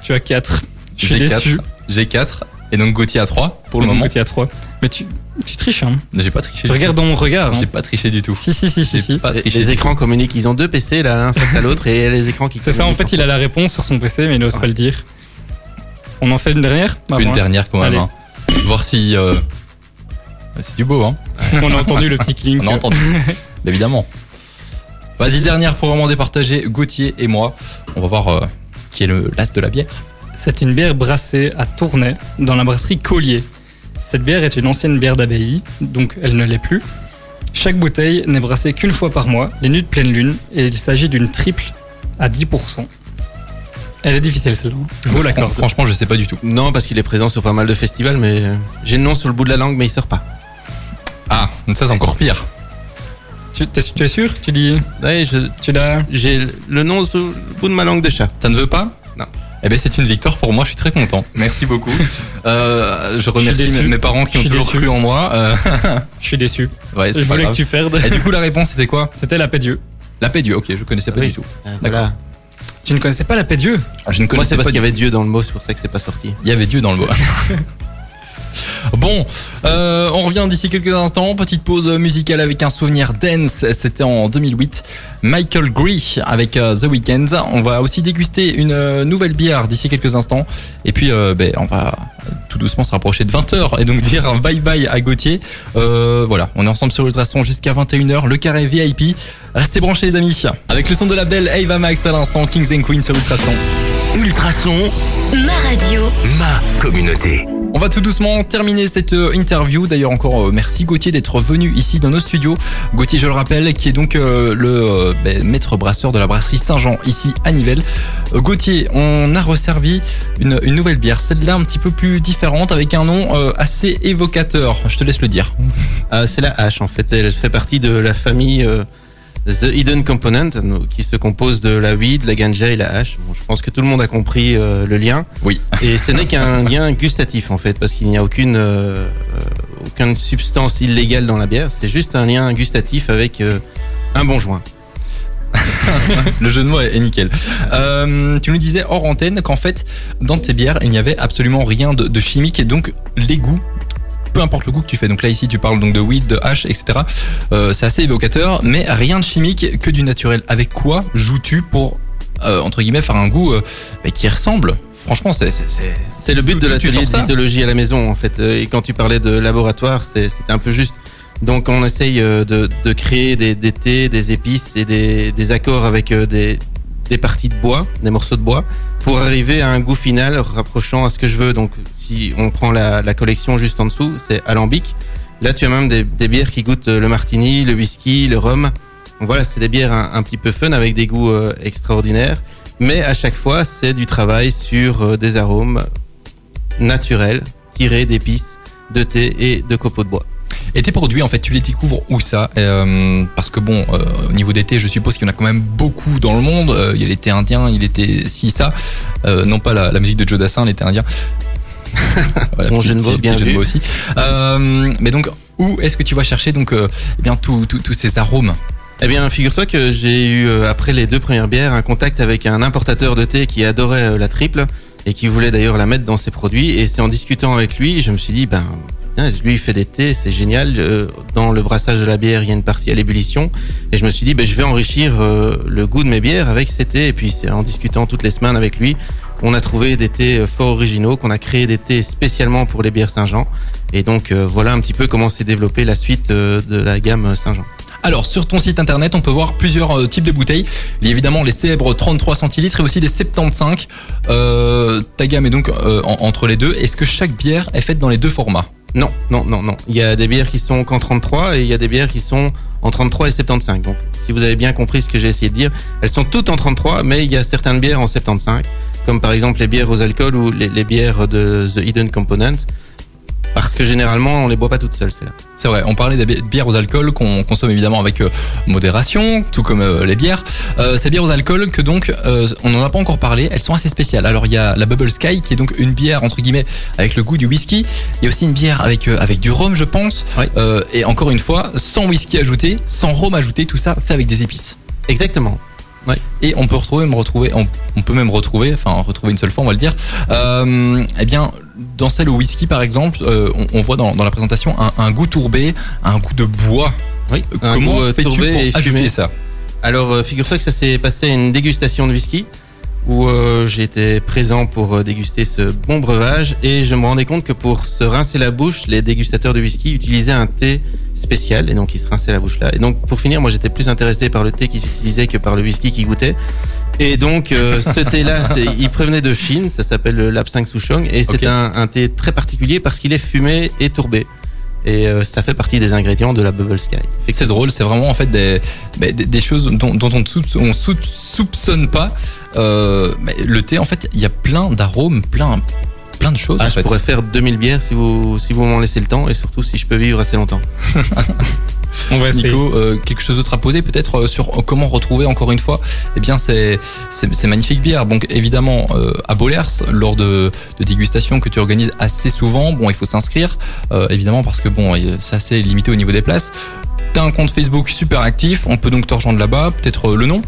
tu as 4. Je suis J'ai 4. déçu. J'ai 4. Et donc Gauthier à 3 pour le moment. Tu as 3. Mais tu, tu triches, hein. J'ai pas triché. Tu regardes dans mon regard. J'ai Hein. pas triché du tout. Si, si, si, si. Si. pas Les, triché. les du écrans communiquent, ils ont deux PC là, l'un face à l'autre et les écrans qui C'est ça, en fait, il a la réponse sur son PC, mais il n'ose pas le dire. On en fait une dernière? Bah, Une voilà. dernière quand même. Hein. Voir si. euh, C'est du beau, hein. [LAUGHS] On a entendu le petit clink. On a entendu. [LAUGHS] Évidemment. Vas-y, dernière pour vraiment départager Gauthier et moi. On va voir euh, qui est le l'as de la bière. C'est une bière brassée à Tournai, dans la brasserie Collier. Cette bière est une ancienne bière d'abbaye, donc elle ne l'est plus. Chaque bouteille n'est brassée qu'une fois par mois, les nuits de pleine lune, et il s'agit d'une triple à 10%. Elle est difficile celle-là. hein. Je vous l'accorde. Franchement, je sais pas du tout. Non, parce qu'il est présent sur pas mal de festivals, mais euh, j'ai le nom sur le bout de la langue, mais il sort pas. Ah, ça c'est encore pire. Tu, es sûr? Tu dis? Ouais, je- Tu l'as? j'ai le nom sur le bout de ma langue de chat. Ça ne veut pas? Eh ben c'est une victoire pour moi, je suis très content. Merci beaucoup. [LAUGHS] Euh, je remercie mes- parents qui ont toujours déçu. cru en moi. Euh, [LAUGHS] Je suis déçu. ouais, Je c'est voulais que tu perdes. Et du coup la réponse c'était quoi? C'était la paix Dieu. La paix Dieu. Ok, je connaissais pas Oui. du tout. Voilà. Tu ne connaissais pas la paix Dieu? Ah, je ne Moi, connaissais c'est pas parce du qu'il y avait Dieu dans le mot, c'est pour ça que c'est pas sorti. Il y avait Dieu dans le bois. [LAUGHS] Bon, euh, on revient d'ici quelques instants. Petite pause musicale avec un souvenir dance. C'était en 2008. Michael Gree avec euh, The Weeknd. On va aussi déguster une euh, nouvelle bière d'ici quelques instants. Et puis, ben, on va tout doucement se rapprocher de 20h et donc [LAUGHS] dire bye bye à Gauthier. Voilà, on est ensemble sur Ultrason jusqu'à 21h. Le carré VIP. Restez branchés les amis. Avec le son de la belle Ava Max à l'instant, Kings and Queens sur Ultrason. Ultrason, ma radio, ma communauté. On va tout doucement terminer cette euh, interview. D'ailleurs, encore euh, merci Gauthier d'être venu ici dans nos studios. Gauthier, je le rappelle, qui est donc euh, le ben, maître brasseur de la brasserie Saint-Jean ici à Nivelles. Gauthier, on a resservi une, nouvelle bière, celle-là un petit peu plus différente avec un nom assez évocateur. Je te laisse le dire. Euh, c'est la hache en fait. Elle fait partie de la famille The Hidden Component, qui se compose de la weed, la ganja et la hache. Bon, je pense que tout le monde a compris euh, le lien. Oui. [LAUGHS] Et ce n'est qu'un lien gustatif en fait, parce qu'il n'y a aucune euh, euh, aucune substance illégale dans la bière. C'est juste un lien gustatif avec euh, un bon joint. [LAUGHS] Le jeu de mots est, est nickel. Euh, tu nous disais hors antenne qu'en fait, dans tes bières, il n'y avait absolument rien de, de chimique et donc les goûts. Peu importe le goût que tu fais. Donc là ici tu parles donc de weed, de hache, etc. Euh, c'est assez évocateur, mais rien de chimique que du naturel. Avec quoi joues-tu pour euh, entre guillemets faire un goût euh, qui ressemble? Franchement, c'est c'est le but de l'atelier zytologie à la maison en fait. Et quand tu parlais de laboratoire, c'est c'était un peu juste. Donc on essaye de, de créer des, des thés, des épices et des, des accords avec des, des parties de bois, des morceaux de bois, pour arriver à un goût final rapprochant à ce que je veux. Donc si on prend la, collection juste en dessous, c'est alambic. Là tu as même des, bières qui goûtent euh, le martini, le whisky, le rhum. Voilà, c'est des bières un, un petit peu fun avec des goûts euh, extraordinaires. Mais à chaque fois, c'est du travail sur euh, des arômes naturels, tirés d'épices, de thé et de copeaux de bois. Et tes produits, en fait, tu les découvres où ça? Euh, Parce que bon, euh, au niveau des thés, je suppose qu'il y en a quand même beaucoup dans le monde. Euh, il y a les thés indiens, il y a les thés ci, ça. Non pas la, la musique de Joe Dassin, les thés indiens. [LAUGHS] voilà, Bon petit- de mots, petit- bien petit vu. aussi. Mais donc, où est-ce que tu vas chercher donc eh bien tous ces arômes? Eh bien, figure-toi que j'ai eu, après les deux premières bières, un contact avec un importateur de thé qui adorait la triple et qui voulait d'ailleurs la mettre dans ses produits. Et c'est en discutant avec lui, je me suis dit, ben, lui, il fait des thés, c'est génial. Euh, Dans le brassage de la bière, il y a une partie à l'ébullition. Et je me suis dit, ben, je vais enrichir euh, le goût de mes bières avec ces thés. Et puis, en discutant toutes les semaines avec lui qu'on a trouvé des thés euh, fort originaux, qu'on a créé des thés spécialement pour les bières Saint-Jean. Et donc, voilà un petit peu comment s'est développée la suite de la gamme Saint-Jean. Alors, sur ton site internet, on peut voir plusieurs types de bouteilles. Il y a évidemment les célèbres 33 centilitres et aussi les 75. Euh, ta gamme est donc en- entre les deux. Est-ce que chaque bière est faite dans les deux formats? Non, non, non, non. Il y a des bières qui sont qu'en 33 et il y a des bières qui sont en 33 et 75. Donc, si vous avez bien compris ce que j'ai essayé de dire, elles sont toutes en 33, mais il y a certaines bières en 75. comme par exemple les bières aux alcools ou les, bières de The Hidden Component. Parce que généralement, on les boit pas toutes seules, celles-là. C'est vrai, on parlait des bi- bières aux alcools qu'on consomme évidemment avec euh, modération, tout comme euh, les bières. Euh, ces bières aux alcools que donc euh, on n'en a pas encore parlé, elles sont assez spéciales. Alors il y a la Bubble Sky qui est donc une bière entre guillemets avec le goût du whisky. Il y a aussi une bière avec avec du rhum, je pense. Et encore une fois, sans whisky ajouté, sans rhum ajouté, tout ça fait avec des épices. Exactement. Et on peut retrouver, me retrouver, on, on peut même retrouver, enfin retrouver une seule fois, on va le dire. Eh bien, dans celle au whisky par exemple, euh, on, on voit dans, dans la présentation un, un goût tourbé, un goût de bois. Oui. Euh, Comment fais-tu tourbé pour et ajouter ça? Alors, euh, figure-toi que ça s'est passé à une dégustation de whisky où euh, j'étais présent pour euh, déguster ce bon breuvage et je me rendais compte que pour se rincer la bouche, les dégustateurs de whisky utilisaient un thé spécial et donc ils se rinçaient la bouche là. Et donc pour finir, moi j'étais plus intéressé par le thé qu'ils utilisaient que par le whisky qu'ils goûtaient. Et donc euh, ce [LAUGHS] thé-là, il prévenait de Chine, ça s'appelle le Lab 5 Souchong et c'est un thé très particulier parce qu'il est fumé et tourbé. Et euh, ça fait partie des ingrédients de la Bubble Sky. Et c'est drôle, c'est vraiment en fait des, bah, des, des choses dont, dont on ne soup- on sou- soupçonne pas. Euh, mais le thé, en fait, il y a plein d'arômes, plein, plein de choses. Ah, en je fait. pourrais faire 2000 bières si vous, si vous m'en laissez le temps et surtout si je peux vivre assez longtemps. [LAUGHS] On va essayer. Nico, euh, quelque chose d'autre à poser peut-être euh, sur euh, comment retrouver encore une fois eh bien ces, ces, ces magnifiques bières. Donc évidemment euh, à Bollers lors de, de dégustations que tu organises assez souvent, bon il faut s'inscrire euh, évidemment parce que bon euh, c'est assez limité au niveau des places. T'as un compte Facebook super actif, on peut donc te rejoindre là-bas, peut-être le nom,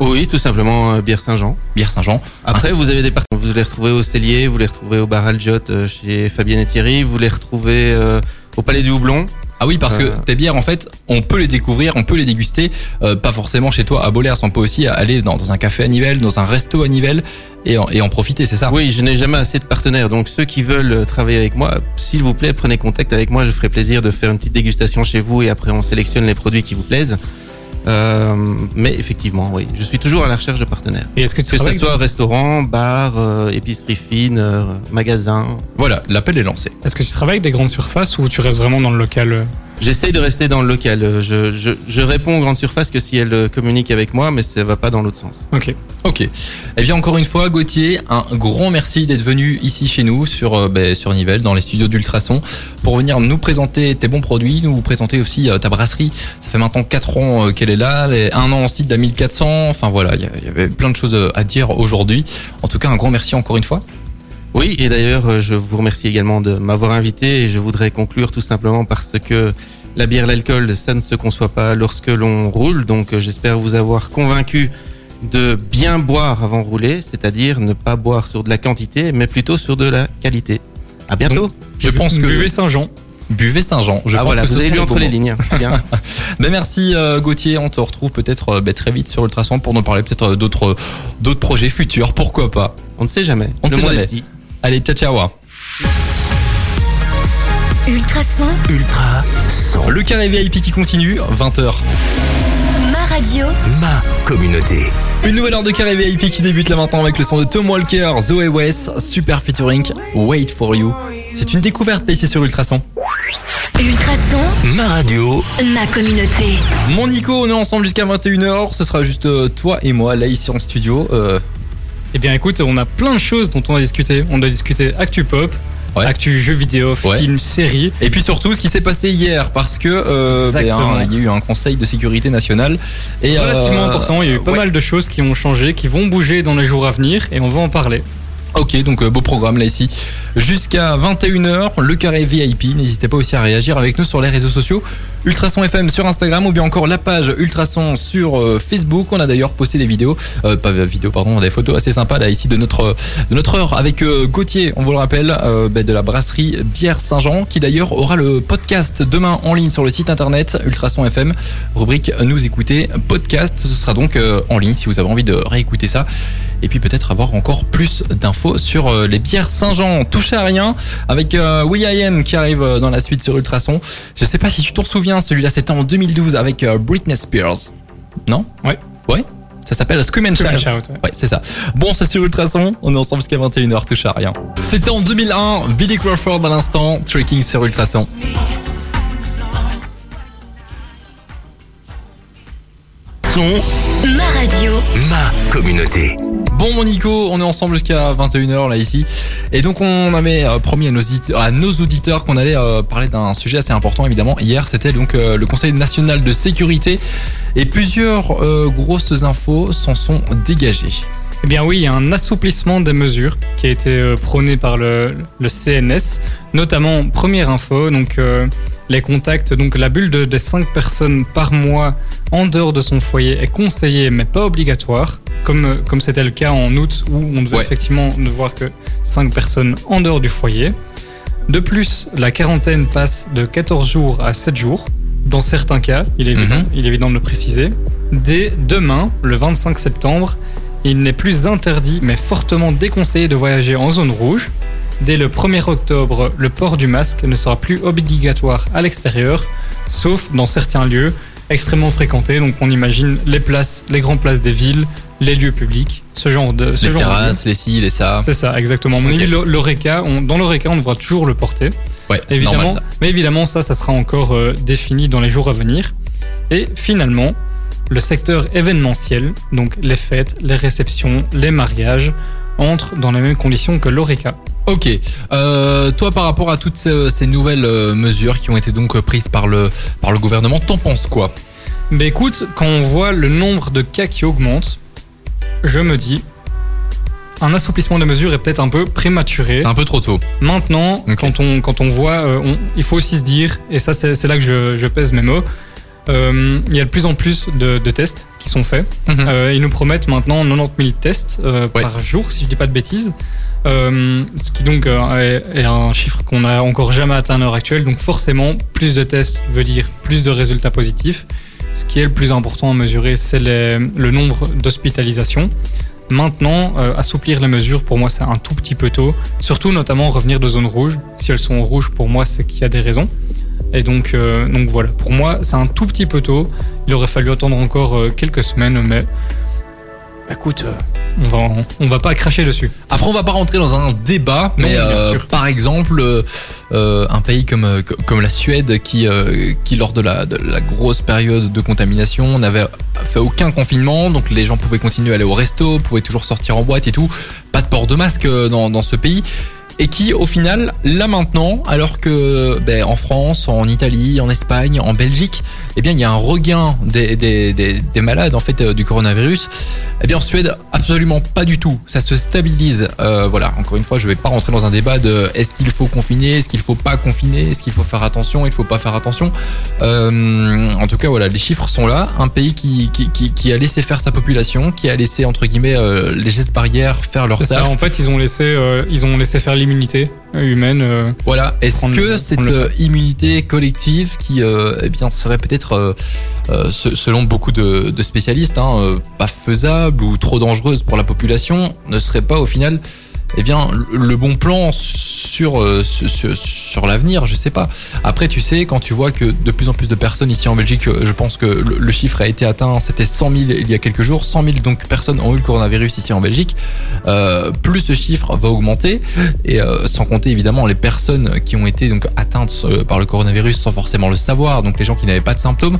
Oui, tout simplement euh, bière Saint-Jean. Bière Saint-Jean. Après, vous avez des parties. Vous les retrouvez au Cellier, vous les retrouvez au bar euh, chez Fabienne et Thierry, vous les retrouvez euh, au Palais du Houblon. Ah oui, parce Euh. que tes bières, en fait, on peut les découvrir, on peut les déguster, euh, pas forcément chez toi à Bollers, on peut aussi aller dans, dans un café à Nivelles, dans un resto à Nivelles et en, et en profiter, c'est ça? Oui, je n'ai jamais assez de partenaires. Donc ceux qui veulent euh, travailler avec moi, s'il vous plaît, prenez contact avec moi. Je ferai plaisir de faire une petite dégustation chez vous et après on sélectionne les produits qui vous plaisent. Euh, mais effectivement, oui, je suis toujours à la recherche de partenaires. Et est-ce que tu Que ce soit restaurant, bar, euh, épicerie fine, euh, magasin. Voilà, l'appel est lancé. Est-ce que tu travailles avec des grandes surfaces ou tu restes vraiment dans le local euh J'essaye de rester dans le local. Je, je, je réponds aux grandes surfaces que si elles euh, communiquent avec moi, mais ça va pas dans l'autre sens. Ok. Ok. Eh bien, encore une fois, Gauthier, un grand merci d'être venu ici chez nous, sur, euh, ben, sur Nivelles, dans les studios d'Ultrason, pour venir nous présenter tes bons produits, nous présenter aussi euh, ta brasserie. Ça fait maintenant 4 ans euh, qu'elle est là, les, un an en site d'A 1400. Enfin voilà, il y avait plein de choses à dire aujourd'hui. En tout cas, un grand merci encore une fois. Oui, et d'ailleurs, euh, je vous remercie également de m'avoir invité et je voudrais conclure tout simplement parce que la bière, l'alcool, ça ne se conçoit pas lorsque l'on roule. Donc, euh, j'espère vous avoir convaincu de bien boire avant de rouler, c'est-à-dire ne pas boire sur de la quantité, mais plutôt sur de la qualité. À bientôt. Je pense que Buvez Saint-Jean. buvez Saint-Jean. Je ah pense voilà, que vous avez lu entre les lignes. Bien. [LAUGHS] Ben merci euh, Gauthier, on te retrouve peut-être euh, ben, très vite sur Ultrason pour nous parler peut-être d'autres d'autres projets futurs, pourquoi pas. On ne sait jamais. On ne Le sait jamais. Allez, ciao ciao. Ultrason, Ultra son. Le carré VIP qui continue, 20h. ma radio, Ma communauté. Une nouvelle heure de carré VIP qui débute là maintenant avec le son de Tom Walker, Zoé West, super featuring Wait for You. C'est une découverte là, ici sur Ultrason. Ultrason, Ma radio. ma communauté. Mon Nico, on est ensemble jusqu'à 21h. Ce sera juste euh, toi et moi là ici en studio. Euh, Eh bien écoute, on a plein de choses dont on a discuté. On a discuté actu pop, Ouais. actu jeux vidéo, Ouais. films, séries. Et puis surtout ce qui s'est passé hier parce que euh, ben, il y a eu un conseil de sécurité nationale et Relativement euh, important, il y a eu pas ouais. mal de choses qui ont changé, qui vont bouger dans les jours à venir et on va en parler. Ok, donc euh, beau programme là ici. Jusqu'à 21h, le carré VIP. N'hésitez pas aussi à réagir avec nous sur les réseaux sociaux. Ultrason FM sur Instagram ou bien encore la page Ultrason sur euh, Facebook. On a d'ailleurs posté des vidéos, euh, pas des vidéos, pardon, des photos assez sympas là ici de notre, de notre heure avec euh, Gauthier, on vous le rappelle, euh, ben, de la brasserie Bière Saint-Jean qui d'ailleurs aura le podcast demain en ligne sur le site internet Ultrason FM, rubrique Nous écouter podcast. Ce sera donc en ligne si vous avez envie de réécouter ça et puis peut-être avoir encore plus d'infos sur les bières Saint-Jean. Touchez à rien avec Will.i.am qui arrive dans la suite sur Ultrason. Je sais pas si tu t'en souviens, celui-là c'était en 2012 avec euh, Britney Spears. Non? Ouais. Ouais? Ça s'appelle Scream and Scream and Shout. Shout, ouais. Ouais, c'est ça. Bon, c'est Ultrason. On est ensemble jusqu'à 21h, touche à rien. C'était en 2001, Billy Crawford à l'instant, Trekking sur Ultrason. Son. Ma radio, Ma communauté. Bon mon Nico, on est ensemble jusqu'à 21h là ici. Et donc on avait euh, promis à nos, à nos auditeurs qu'on allait euh, parler d'un sujet assez important évidemment. Hier c'était donc euh, le Conseil national de sécurité et plusieurs euh, grosses infos s'en sont dégagées. Eh bien oui, il y a un assouplissement des mesures qui a été euh, prôné par le, le CNS, notamment première info, donc euh, les contacts, donc la bulle de, des 5 personnes par mois en dehors de son foyer est conseillée mais pas obligatoire, comme euh, comme c'était le cas en août où on devait Ouais. effectivement ne voir que 5 personnes en dehors du foyer. De plus, la quarantaine passe de 14 jours à 7 jours. Dans certains cas, il est, évident, Mhm. il est évident de le préciser. Dès demain, le 25 septembre, il n'est plus interdit mais fortement déconseillé de voyager en zone rouge. Dès le 1er octobre, le port du masque ne sera plus obligatoire à l'extérieur, sauf dans certains lieux extrêmement fréquentés. Donc on imagine les places, les grandes places des villes, les lieux publics, ce genre de ce les genre de terrasses, les ci, les ça. C'est ça, exactement. On Ok. dit le- l'Oreca, on- dans l'Oreca, on devra toujours le porter. Ouais, Évidemment, normal ça. mais évidemment, ça, ça sera encore euh, défini dans les jours à venir. Et finalement, le secteur événementiel, donc les fêtes, les réceptions, les mariages, entrent dans les mêmes conditions que l'Oreca. Ok. Euh, toi, par rapport à toutes ces, nouvelles euh, mesures qui ont été donc euh, prises par le, par le gouvernement, t'en penses quoi? Mais écoute, quand on voit le nombre de cas qui augmente, je me dis, un assouplissement de mesures est peut-être un peu prématuré. C'est un peu trop tôt. Maintenant, quand, on, quand on voit, euh, on- il faut aussi se dire, et ça c'est là que je, je pèse mes mots, euh, il y a de plus en plus de, de tests qui sont faits. Mhm. Euh, ils nous promettent maintenant 90 000 tests Ouais. par jour, si je dis pas de bêtises. Euh, ce qui donc euh, est, un chiffre qu'on n'a encore jamais atteint à l'heure actuelle. Donc forcément, plus de tests veut dire plus de résultats positifs. Ce qui est le plus important à mesurer, c'est le nombre d'hospitalisations. Maintenant, euh, assouplir les mesures, pour moi, c'est un tout petit peu tôt. Surtout, notamment, revenir de zones rouges. Si elles sont rouges, pour moi, c'est qu'il y a des raisons. Et donc, donc voilà, pour moi, c'est un tout petit peu tôt. Il aurait fallu attendre encore quelques semaines, mais écoute, euh, on va, on va pas cracher dessus. Après, on va pas rentrer dans un débat, mais euh, par exemple, euh, un pays comme, co- comme la Suède, qui, euh, qui lors de la, de la grosse période de contamination, n'avait fait aucun confinement, donc les gens pouvaient continuer à aller au resto, pouvaient toujours sortir en boîte et tout, pas de port de masque dans, dans ce pays. Et qui, au final, là maintenant, alors que ben, en France, en Italie, en Espagne, en Belgique, eh bien, il y a un regain des, des, des, des malades en fait euh, du coronavirus. Eh bien, en Suède, absolument pas du tout. Ça se stabilise. Euh, voilà, encore une fois, je vais pas rentrer dans un débat de est-ce qu'il faut confiner, est-ce qu'il faut pas confiner, est-ce qu'il faut faire attention, il faut pas faire attention. Euh, en tout cas, voilà, les chiffres sont là. Un pays qui, qui, qui, qui a laissé faire sa population, qui a laissé entre guillemets les gestes barrières faire leur C'est ça. taf. En fait, ils ont laissé, ils ont laissé faire l'immunité humaine. euh, Voilà. Est-ce que le- cette euh, immunité collective qui, euh, eh bien, serait peut-être, euh, euh, se- selon beaucoup de, de spécialistes, hein, euh, pas faisable ou trop dangereuse pour la population, ne serait pas au final, eh bien, le bon plan sur euh, sur, l'avenir, je sais pas. Après, tu sais, quand tu vois que de plus en plus de personnes ici en Belgique, euh, je pense que le, chiffre a été atteint, c'était 100 000 il y a quelques jours, 100 000 donc personnes ont eu le coronavirus ici en Belgique. Euh, plus ce chiffre va augmenter et sans compter évidemment les personnes qui ont été donc atteintes par le coronavirus sans forcément le savoir, donc les gens qui n'avaient pas de symptômes.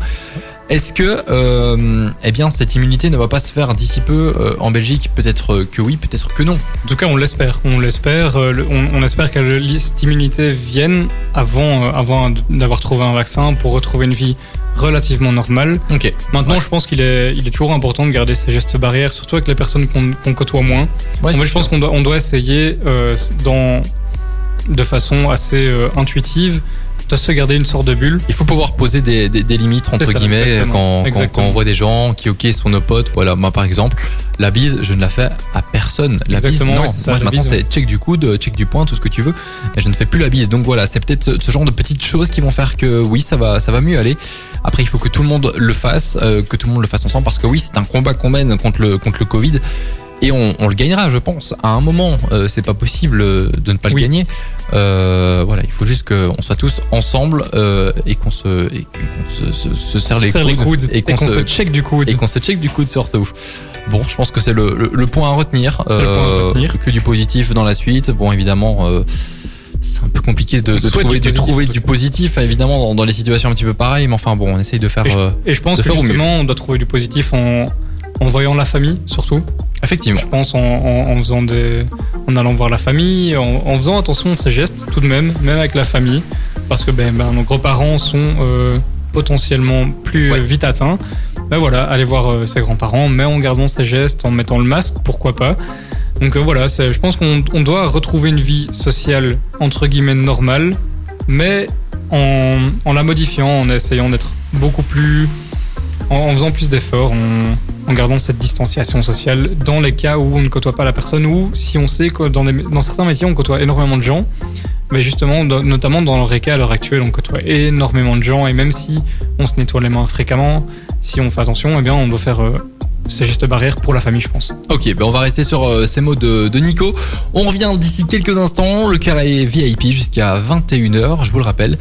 Est-ce que euh, eh bien cette immunité ne va pas se faire d'ici peu euh, en Belgique? Peut-être que oui, peut-être que non. En tout cas, on l'espère. On l'espère. euh, On, on espère que le- cette immunité vienne avant, avant d'avoir trouvé un vaccin pour retrouver une vie relativement normale. Ok. Maintenant, Ouais. je pense qu'il est, il est toujours important de garder ces gestes barrières, surtout avec les personnes qu'on côtoie moins. Ouais, en c'est fait, je pense qu'on doit, on doit essayer dans, de façon assez intuitive de se garder une sorte de bulle. Il faut pouvoir poser des, des- des limites entre ça, guillemets exactement. quand, quand, Exactement. quand on voit des gens qui ok sont nos potes. Voilà, moi par exemple, la bise, je ne la fais à personne. La Exactement, bise, non. ça, Moi, la maintenant c'est check du coude, check du poing, tout ce que tu veux. Mais je ne fais plus la bise. Donc voilà, c'est peut-être ce, ce genre de petites choses qui vont faire que oui, ça va, ça va mieux aller. Après, il faut que tout le monde le fasse, euh, que tout le monde le fasse ensemble, parce que oui, c'est un combat qu'on mène contre le contre le Covid. Et on, on le gagnera, je pense. À un moment, euh, c'est pas possible euh, de ne pas Oui. le gagner. Euh, voilà, il faut juste qu'on soit tous ensemble euh, et qu'on se, se, se- se serre, se les, serre coudes, les coudes et qu'on se, check du coude. et qu'on se check du coude surtout. Bon, je pense que c'est le, le, le point à retenir. C'est le point à retenir. Que du positif dans la suite. Bon, évidemment. c'est un peu compliqué de, trouver, du trouver du positif, évidemment, dans, dans les situations un petit peu pareilles, mais enfin bon, on essaye de faire. Et je, et je pense que mieux. justement, on doit trouver du positif en, en voyant la famille, surtout. Effectivement. Je pense en, en- en faisant des, en allant voir la famille, en, en faisant attention à ces gestes tout de même, même avec la famille, parce que ben, ben, nos grands-parents sont euh, potentiellement plus Ouais. euh, vite atteints. Ben voilà, aller voir euh, ses grands-parents, mais en gardant ses gestes, en mettant le masque, pourquoi pas. Donc euh, voilà, je pense qu'on on doit retrouver une vie sociale entre guillemets normale, mais en, en la modifiant, en essayant d'être beaucoup plus, en, faisant plus d'efforts, en, gardant cette distanciation sociale dans les cas où on ne côtoie pas la personne ou si on sait que dans, certains métiers on côtoie énormément de gens. Mais justement, notamment dans le RECA à l'heure actuelle, on côtoie énormément de gens et même si on se nettoie les mains fréquemment, si on fait attention, eh bien on doit faire euh, ces gestes barrières pour la famille, je pense. Ok, ben on va rester sur euh, ces mots de, Nico. On revient d'ici quelques instants. Le carré VIP jusqu'à 21h, je vous le rappelle.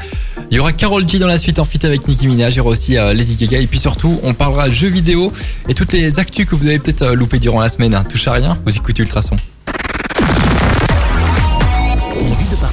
Il y aura Carol G dans la suite en fit avec Nicki Minaj. Il y aura aussi euh, Lady Gaga. Et puis surtout, on parlera jeux vidéo et toutes les actus que vous avez peut-être euh, loupées durant la semaine. hein. Touche à rien, vous écoutez Ultrason.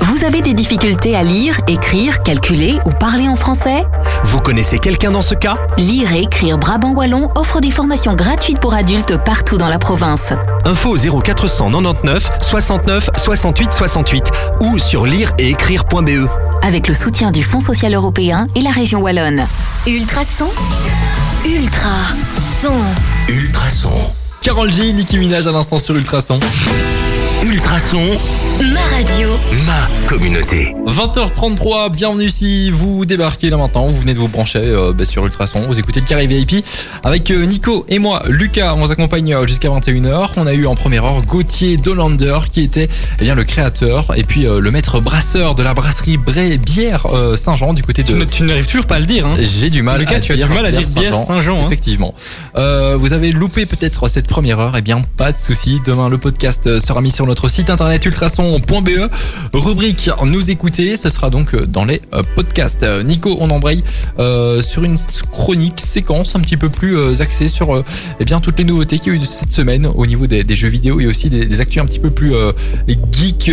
Vous avez des difficultés à lire, écrire, calculer ou parler en français? Vous connaissez quelqu'un dans ce cas? Lire et écrire Brabant Wallon offre des formations gratuites pour adultes partout dans la province. Info au 0499 69 68 68 ou sur lire et écrire.be. Avec le soutien du Fonds social européen et la région Wallonne. Ultrason Ultra son. Ultrason. Carol G, Nicki Minaj à l'instant sur Ultrason. Ultrason, Ma radio. ma communauté. 20h33, bienvenue si vous débarquez là maintenant, vous venez de vous brancher euh, bah, sur Ultrason, vous écoutez le carré VIP avec euh, Nico et moi, Lucas, on vous accompagne euh, jusqu'à 21h. On a eu en première heure Gauthier Dolander qui était eh bien, le créateur et puis euh, le maître brasseur de la brasserie Bray Bière euh, Saint-Jean du côté de... Tu n'arrives toujours pas à le dire. Hein. J'ai du mal Lucas, à tu as du mal à dire bière Saint-Jean, hein. Effectivement. Euh, vous avez loupé peut-être cette première heure. Eh bien, pas de souci. Demain, le podcast sera mis sur notre site internet ultrason.be. Rubrique Nous écouter. Ce sera donc euh, dans les euh, podcasts. Euh, Nico, on embraye euh, sur une chronique séquence un petit peu plus euh, axée sur eh bien toutes les nouveautés qu'il y a eu cette semaine au niveau des, des jeux vidéo et aussi des, des actus un petit peu plus geek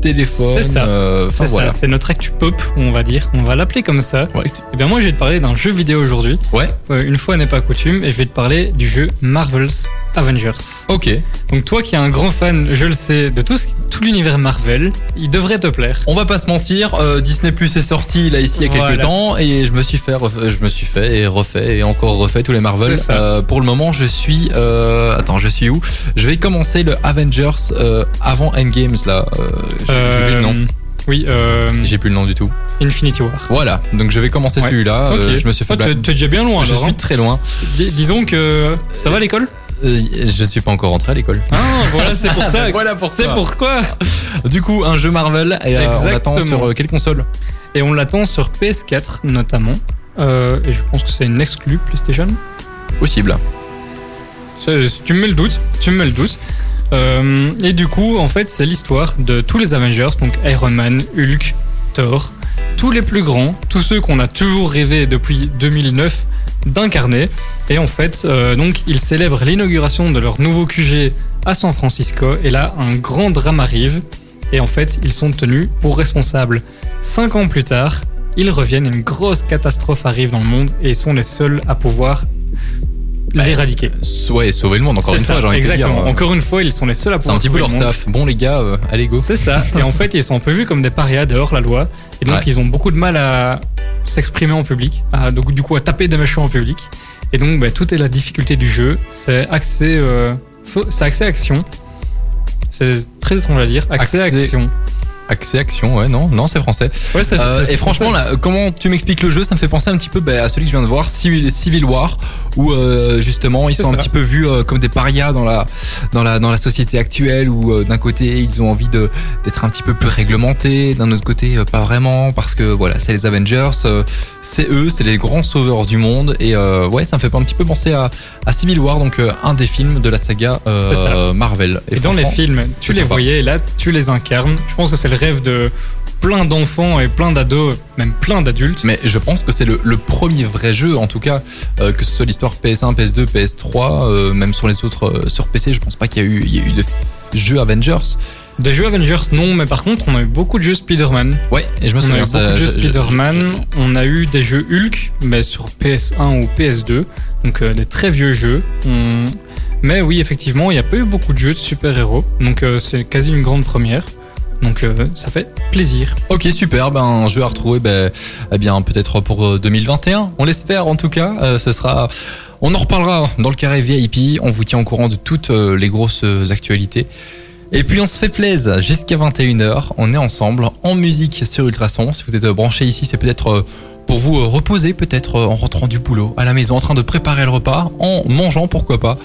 téléphone. C'est ça. C'est voilà. notre actu pop, on va dire. On va l'appeler comme ça. Ouais. Eh bien, moi, je vais te parler d'un jeu vidéo aujourd'hui. Ouais. Une fois n'est pas coutume, et je vais te parler du jeu Marvel's Avengers. Ok. Donc, toi qui es un grand fan, je le sais, de tout, ce- tout l'univers Marvel, il devrait te plaire. On va pas se mentir, euh, Disney Plus est sorti là ici il y a quelques Voilà. temps et je me suis fait, je me suis fait et refait et encore refait tous les Marvel. Euh, pour le moment, je suis, euh, attends, je suis où? Je vais commencer le Avengers avant Endgames là. J'ai le nom. Oui, euh, J'ai plus le nom du tout. Infinity War. Voilà, donc je vais commencer Ouais. celui-là. Ok. Euh, je me suis fait. Tu- es déjà bien loin, je alors, suis hein. très loin. Dis- disons que ça va l'école? Euh, je suis pas encore rentré à l'école. Ah, voilà, c'est pour ça. [LAUGHS] voilà pour C'est pourquoi. Du coup, un jeu Marvel et euh, on l'attend sur euh, quelle console? Et on l'attend sur PS4 notamment. Euh, et je pense que c'est une exclue PlayStation. Possible. C'est- Tu me mets le doute, tu me mets le doute. Euh, et du coup, en fait, c'est l'histoire de tous les Avengers, donc Iron Man, Hulk, Thor, tous les plus grands, tous ceux qu'on a toujours rêvé depuis 2009 d'incarner. Et en fait, euh, donc, ils célèbrent l'inauguration de leur nouveau QG à San Francisco. Et là, un grand drame arrive. Et en fait, ils sont tenus pour responsables. Cinq ans plus tard, ils reviennent, une grosse catastrophe arrive dans le monde et ils sont les seuls à pouvoir Bah, l'éradiquer. Ouais, sauver le monde encore C'est une ça, fois, j'ai Exactement. dire. euh, Encore une fois, ils sont les seuls à C'est pouvoir. un petit peu leur le taf. Bon les gars, euh, allez go. C'est ça. Et en fait, ils sont un peu vus comme des parias dehors la loi. Et donc, Ouais. ils ont beaucoup de mal à s'exprimer en public. À, donc, du coup, à taper des méchants en public. Et donc, bah, tout est la difficulté du jeu. C'est accès, euh, accès action. C'est très étrange à dire. Accès, Accès- action. Accès Action, ouais, non, non, c'est français. Ouais, ça, Euh, ça- et franchement, là, comment tu m'expliques le jeu, ça me fait penser un petit peu bah, à celui que je viens de voir, Civil, Civil War, où euh, justement ils sont un petit peu vus euh, comme des parias dans la dans la dans la société actuelle, où euh, d'un côté ils ont envie d'être un petit peu plus réglementés, d'un autre côté euh, pas vraiment, parce que voilà, c'est les Avengers, euh, c'est eux, c'est les grands sauveurs du monde, et euh, ouais, ça me fait un petit peu penser à, à Civil War, donc euh, un des films de la saga euh. Marvel. Et dans les films, tu les sympa. voyais et là, tu les incarnes. Je pense que c'est le rêve de plein d'enfants et plein d'ados, même plein d'adultes. Mais je pense que c'est le, le premier vrai jeu, en tout cas, euh, que ce soit l'histoire PS1, PS2, PS3, euh, même sur les autres, euh, sur PC, je pense pas qu'il y a eu, il y a eu de jeux Avengers. Des jeux Avengers, non, mais par contre, on a eu beaucoup de jeux Spider-Man. Ouais, et je me On a souviens eu ça. beaucoup de jeux je- je- Spider-Man. On a eu des jeux Hulk, mais sur PS1 ou PS2. Donc euh, des très vieux jeux. On- Mais oui, effectivement, il n'y a pas eu beaucoup de jeux de super-héros. Donc euh, c'est quasi une grande première. Donc euh, ça fait plaisir. Ok, super. Ben, un jeu à retrouver, ben, eh bien, peut-être pour euh, 2021. On l'espère, en tout cas. Euh, ce sera. On en reparlera dans le carré VIP. On vous tient au courant de toutes euh, les grosses euh, actualités. Et puis on se fait plaisir jusqu'à 21h. On est ensemble en musique sur Ultrason. Si vous êtes branché ici, c'est peut-être euh, pour vous euh, reposer, peut-être euh, en rentrant du boulot, à la maison, en train de préparer le repas, en mangeant, pourquoi pas.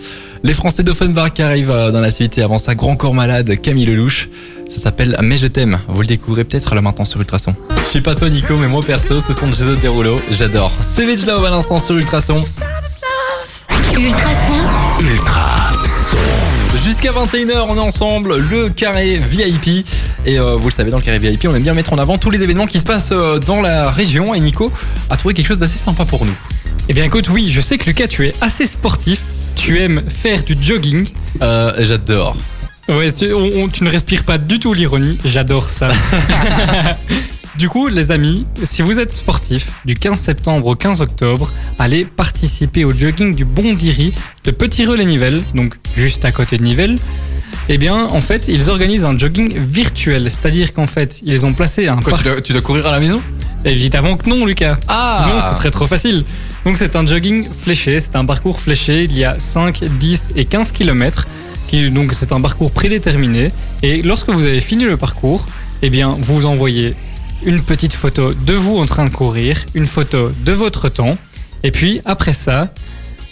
Les Français d'Offenbach qui arrivent euh, dans la suite et avant ça, Grand Corps Malade, Camille Lelouch. Ça s'appelle Mais je t'aime. Vous le découvrez peut-être là maintenant sur Ultrason. Je sais pas toi Nico, mais moi perso, ce sont Jason Derulo. J'adore. Savage Love à l'instant sur Ultrason. Ultrason, Ultra Jusqu'à 21h, on est ensemble, le carré VIP. Et euh, vous le savez, dans le carré VIP, on aime bien mettre en avant tous les événements qui se passent euh, dans la région. Et Nico a trouvé quelque chose d'assez sympa pour nous. Eh bien écoute, oui, je sais que Lucas, tu es assez sportif. Tu aimes faire du jogging. Euh, J'adore. Ouais, tu, on- on- tu ne respires pas du tout l'ironie. J'adore ça. [LAUGHS] du coup, les amis, si vous êtes sportif, du 15 septembre au 15 octobre, allez participer au jogging du Bondiri de Petit Relais Nivelles, donc juste à côté de Nivelles. Eh bien, en fait, ils organisent un jogging virtuel, c'est-à-dire qu'en fait, ils ont placé un Quoi, parc- tu, dois, tu dois courir à la maison? Évidemment que non, Lucas. Ah Sinon, ce serait trop facile. Donc, c'est un jogging fléché, c'est un parcours fléché. Il y a 5, 10 et 15 km. Qui, donc, c'est un parcours prédéterminé. Et lorsque vous avez fini le parcours, eh bien, vous envoyez une petite photo de vous en train de courir, une photo de votre temps. Et puis, après ça,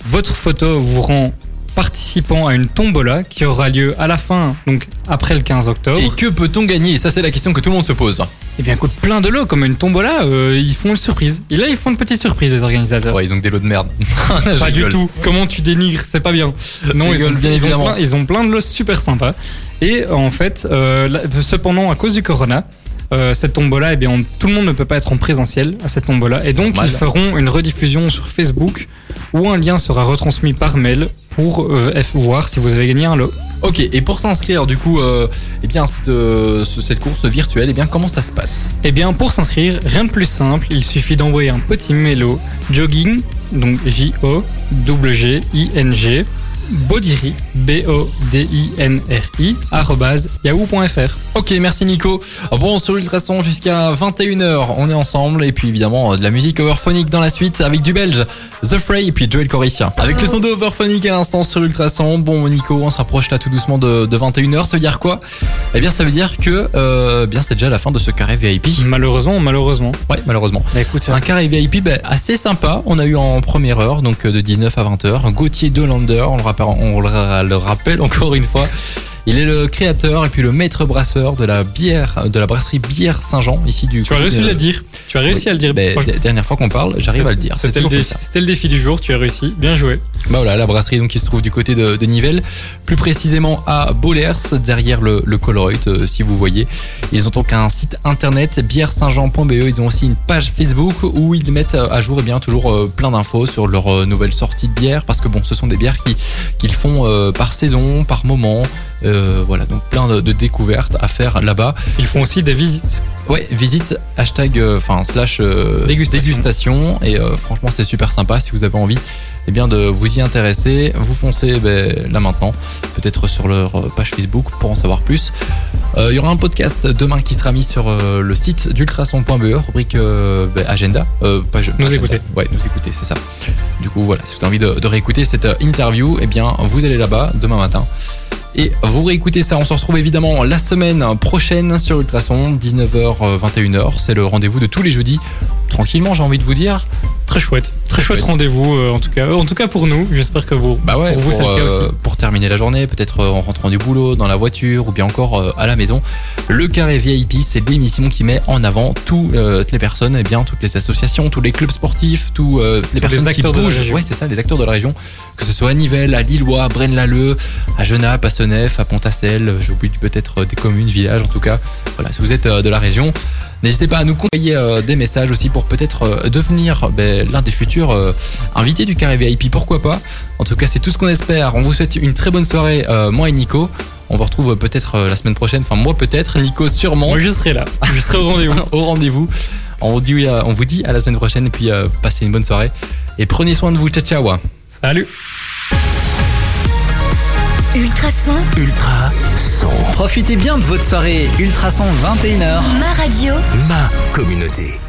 votre photo vous rend participant à une tombola qui aura lieu à la fin, donc après le 15 octobre. Et que peut-on gagner? Ça, c'est la question que tout le monde se pose. Eh bien, écoute, plein de lots, comme une tombola, euh, ils font une surprise. Et là, ils font une petite surprise, les organisateurs. Ouais, ils ont que des lots de merde. [LAUGHS] Pas du tout. Comment tu dénigres C'est pas bien. [LAUGHS] Non, ils ont, bien ils ont plein, ils ont plein de lots super sympas. Et en fait, euh, là, cependant, à cause du corona, euh, cette tombola, eh bien, on- tout le monde ne peut pas être en présentiel à cette tombola. Et donc, normal. ils feront une rediffusion sur Facebook où un lien sera retransmis par mail pour euh, voir si vous avez gagné un lot. Ok, et pour s'inscrire, du coup, euh, eh bien, cette, euh, ce- cette course virtuelle, eh bien, comment ça se passe? Eh bien, pour s'inscrire, rien de plus simple, il suffit d'envoyer un petit mélo jogging, donc J-O-G-G-I-N-G, Bodiri, B-O-D-I-N-R-I, arrobase yahoo.fr. Ok, merci Nico. Bon, sur Ultrason jusqu'à 21h, on est ensemble. Et puis évidemment, euh, de la musique overphonique dans la suite avec du belge, The Fray et puis Joel Corey. Avec le son de overphonique à l'instant sur Ultrason. Bon, Nico, on se rapproche là tout doucement de, de 21h. Ça veut dire quoi? Eh bien, ça veut dire que euh, bien c'est déjà la fin de ce carré VIP. Malheureusement, malheureusement. Ouais, malheureusement. Bah écoute, Un carré VIP ben, assez sympa. On a eu en première heure, donc euh, de 19 à 20h, Gauthier Delander, on le rappelle, on le le rappelle encore une fois. Il est le créateur et puis le maître brasseur de la bière, de la brasserie Bière Saint-Jean, ici du tu as réussi à le dire. Tu as réussi à le dire. Ben, la dernière fois qu'on parle, j'arrive à le dire. C'est C'était le, défi- du jour, tu as réussi. Bien joué. Bah voilà, la brasserie donc qui se trouve du côté de, de Nivelles, plus précisément à Bollers, derrière le, le Colruyt, euh, si vous voyez. Ils ont donc un site internet bière-saint-jean.be. Ils ont aussi une page Facebook où ils mettent à jour et bien toujours euh, plein d'infos sur leurs euh, nouvelles sorties de bière, parce que bon, ce sont des bières qui qu'ils font euh, par saison, par moment. Euh, voilà, donc plein de, de découvertes à faire là-bas. Ils font aussi des visites. Ouais, visite hashtag, euh, enfin slash euh, Dégustation. dégustation. Et franchement, c'est super sympa. Si vous avez envie eh bien, de vous y intéresser, vous foncez ben, là maintenant, peut-être sur leur page Facebook pour en savoir plus. Il y aura un podcast demain qui sera mis sur le site d'ultrason.be, rubrique ben, agenda. Page, Nous agenda. écouter. Ouais, nous écouter, c'est ça. Du coup, voilà, si vous avez envie de, de réécouter cette interview, eh bien, vous allez là-bas demain matin. Et vous réécoutez ça, on se retrouve évidemment la semaine prochaine sur Ultrason, 19h, 21h. C'est le rendez-vous de tous les jeudis. Tranquillement, j'ai envie de vous dire. Très chouette, très chouette chouette. rendez-vous euh, en tout cas. Euh, En tout cas pour nous, j'espère que vous, Bah ouais, pour vous c'est le cas euh, aussi. pour terminer la journée, peut-être en rentrant du boulot, dans la voiture ou bien encore à la maison. Le carré VIP, c'est l'émission qui met en avant tout, toutes les personnes, et bien toutes les associations, tous les clubs sportifs, tous les personnes qui acteurs de la bougent. région. Ouais, c'est ça, les acteurs de la région, que ce soit à Nivelles, à Lillois, à Braine-l'Alleud, à Genappe, à Senef, à Pontassel. J'oublie peut-être des communes, villages, en tout cas. Voilà, si vous êtes de la région. N'hésitez pas à nous envoyer euh, des messages aussi pour peut-être euh, devenir ben, l'un des futurs euh, invités du carré VIP. Pourquoi pas? En tout cas, c'est tout ce qu'on espère. On vous souhaite une très bonne soirée, euh, moi et Nico. On vous retrouve euh, peut-être euh, la semaine prochaine, enfin moi peut-être, Nico sûrement, Moi je serai là, [LAUGHS] je serai au rendez-vous. au rendez-vous. On vous, dit, euh, on vous dit à la semaine prochaine et puis euh, passez une bonne soirée. Et prenez soin de vous, ciao ciao Salut Ultrason, Ultra son. Profitez bien de votre soirée Ultrason 21h. ma radio. Ma communauté.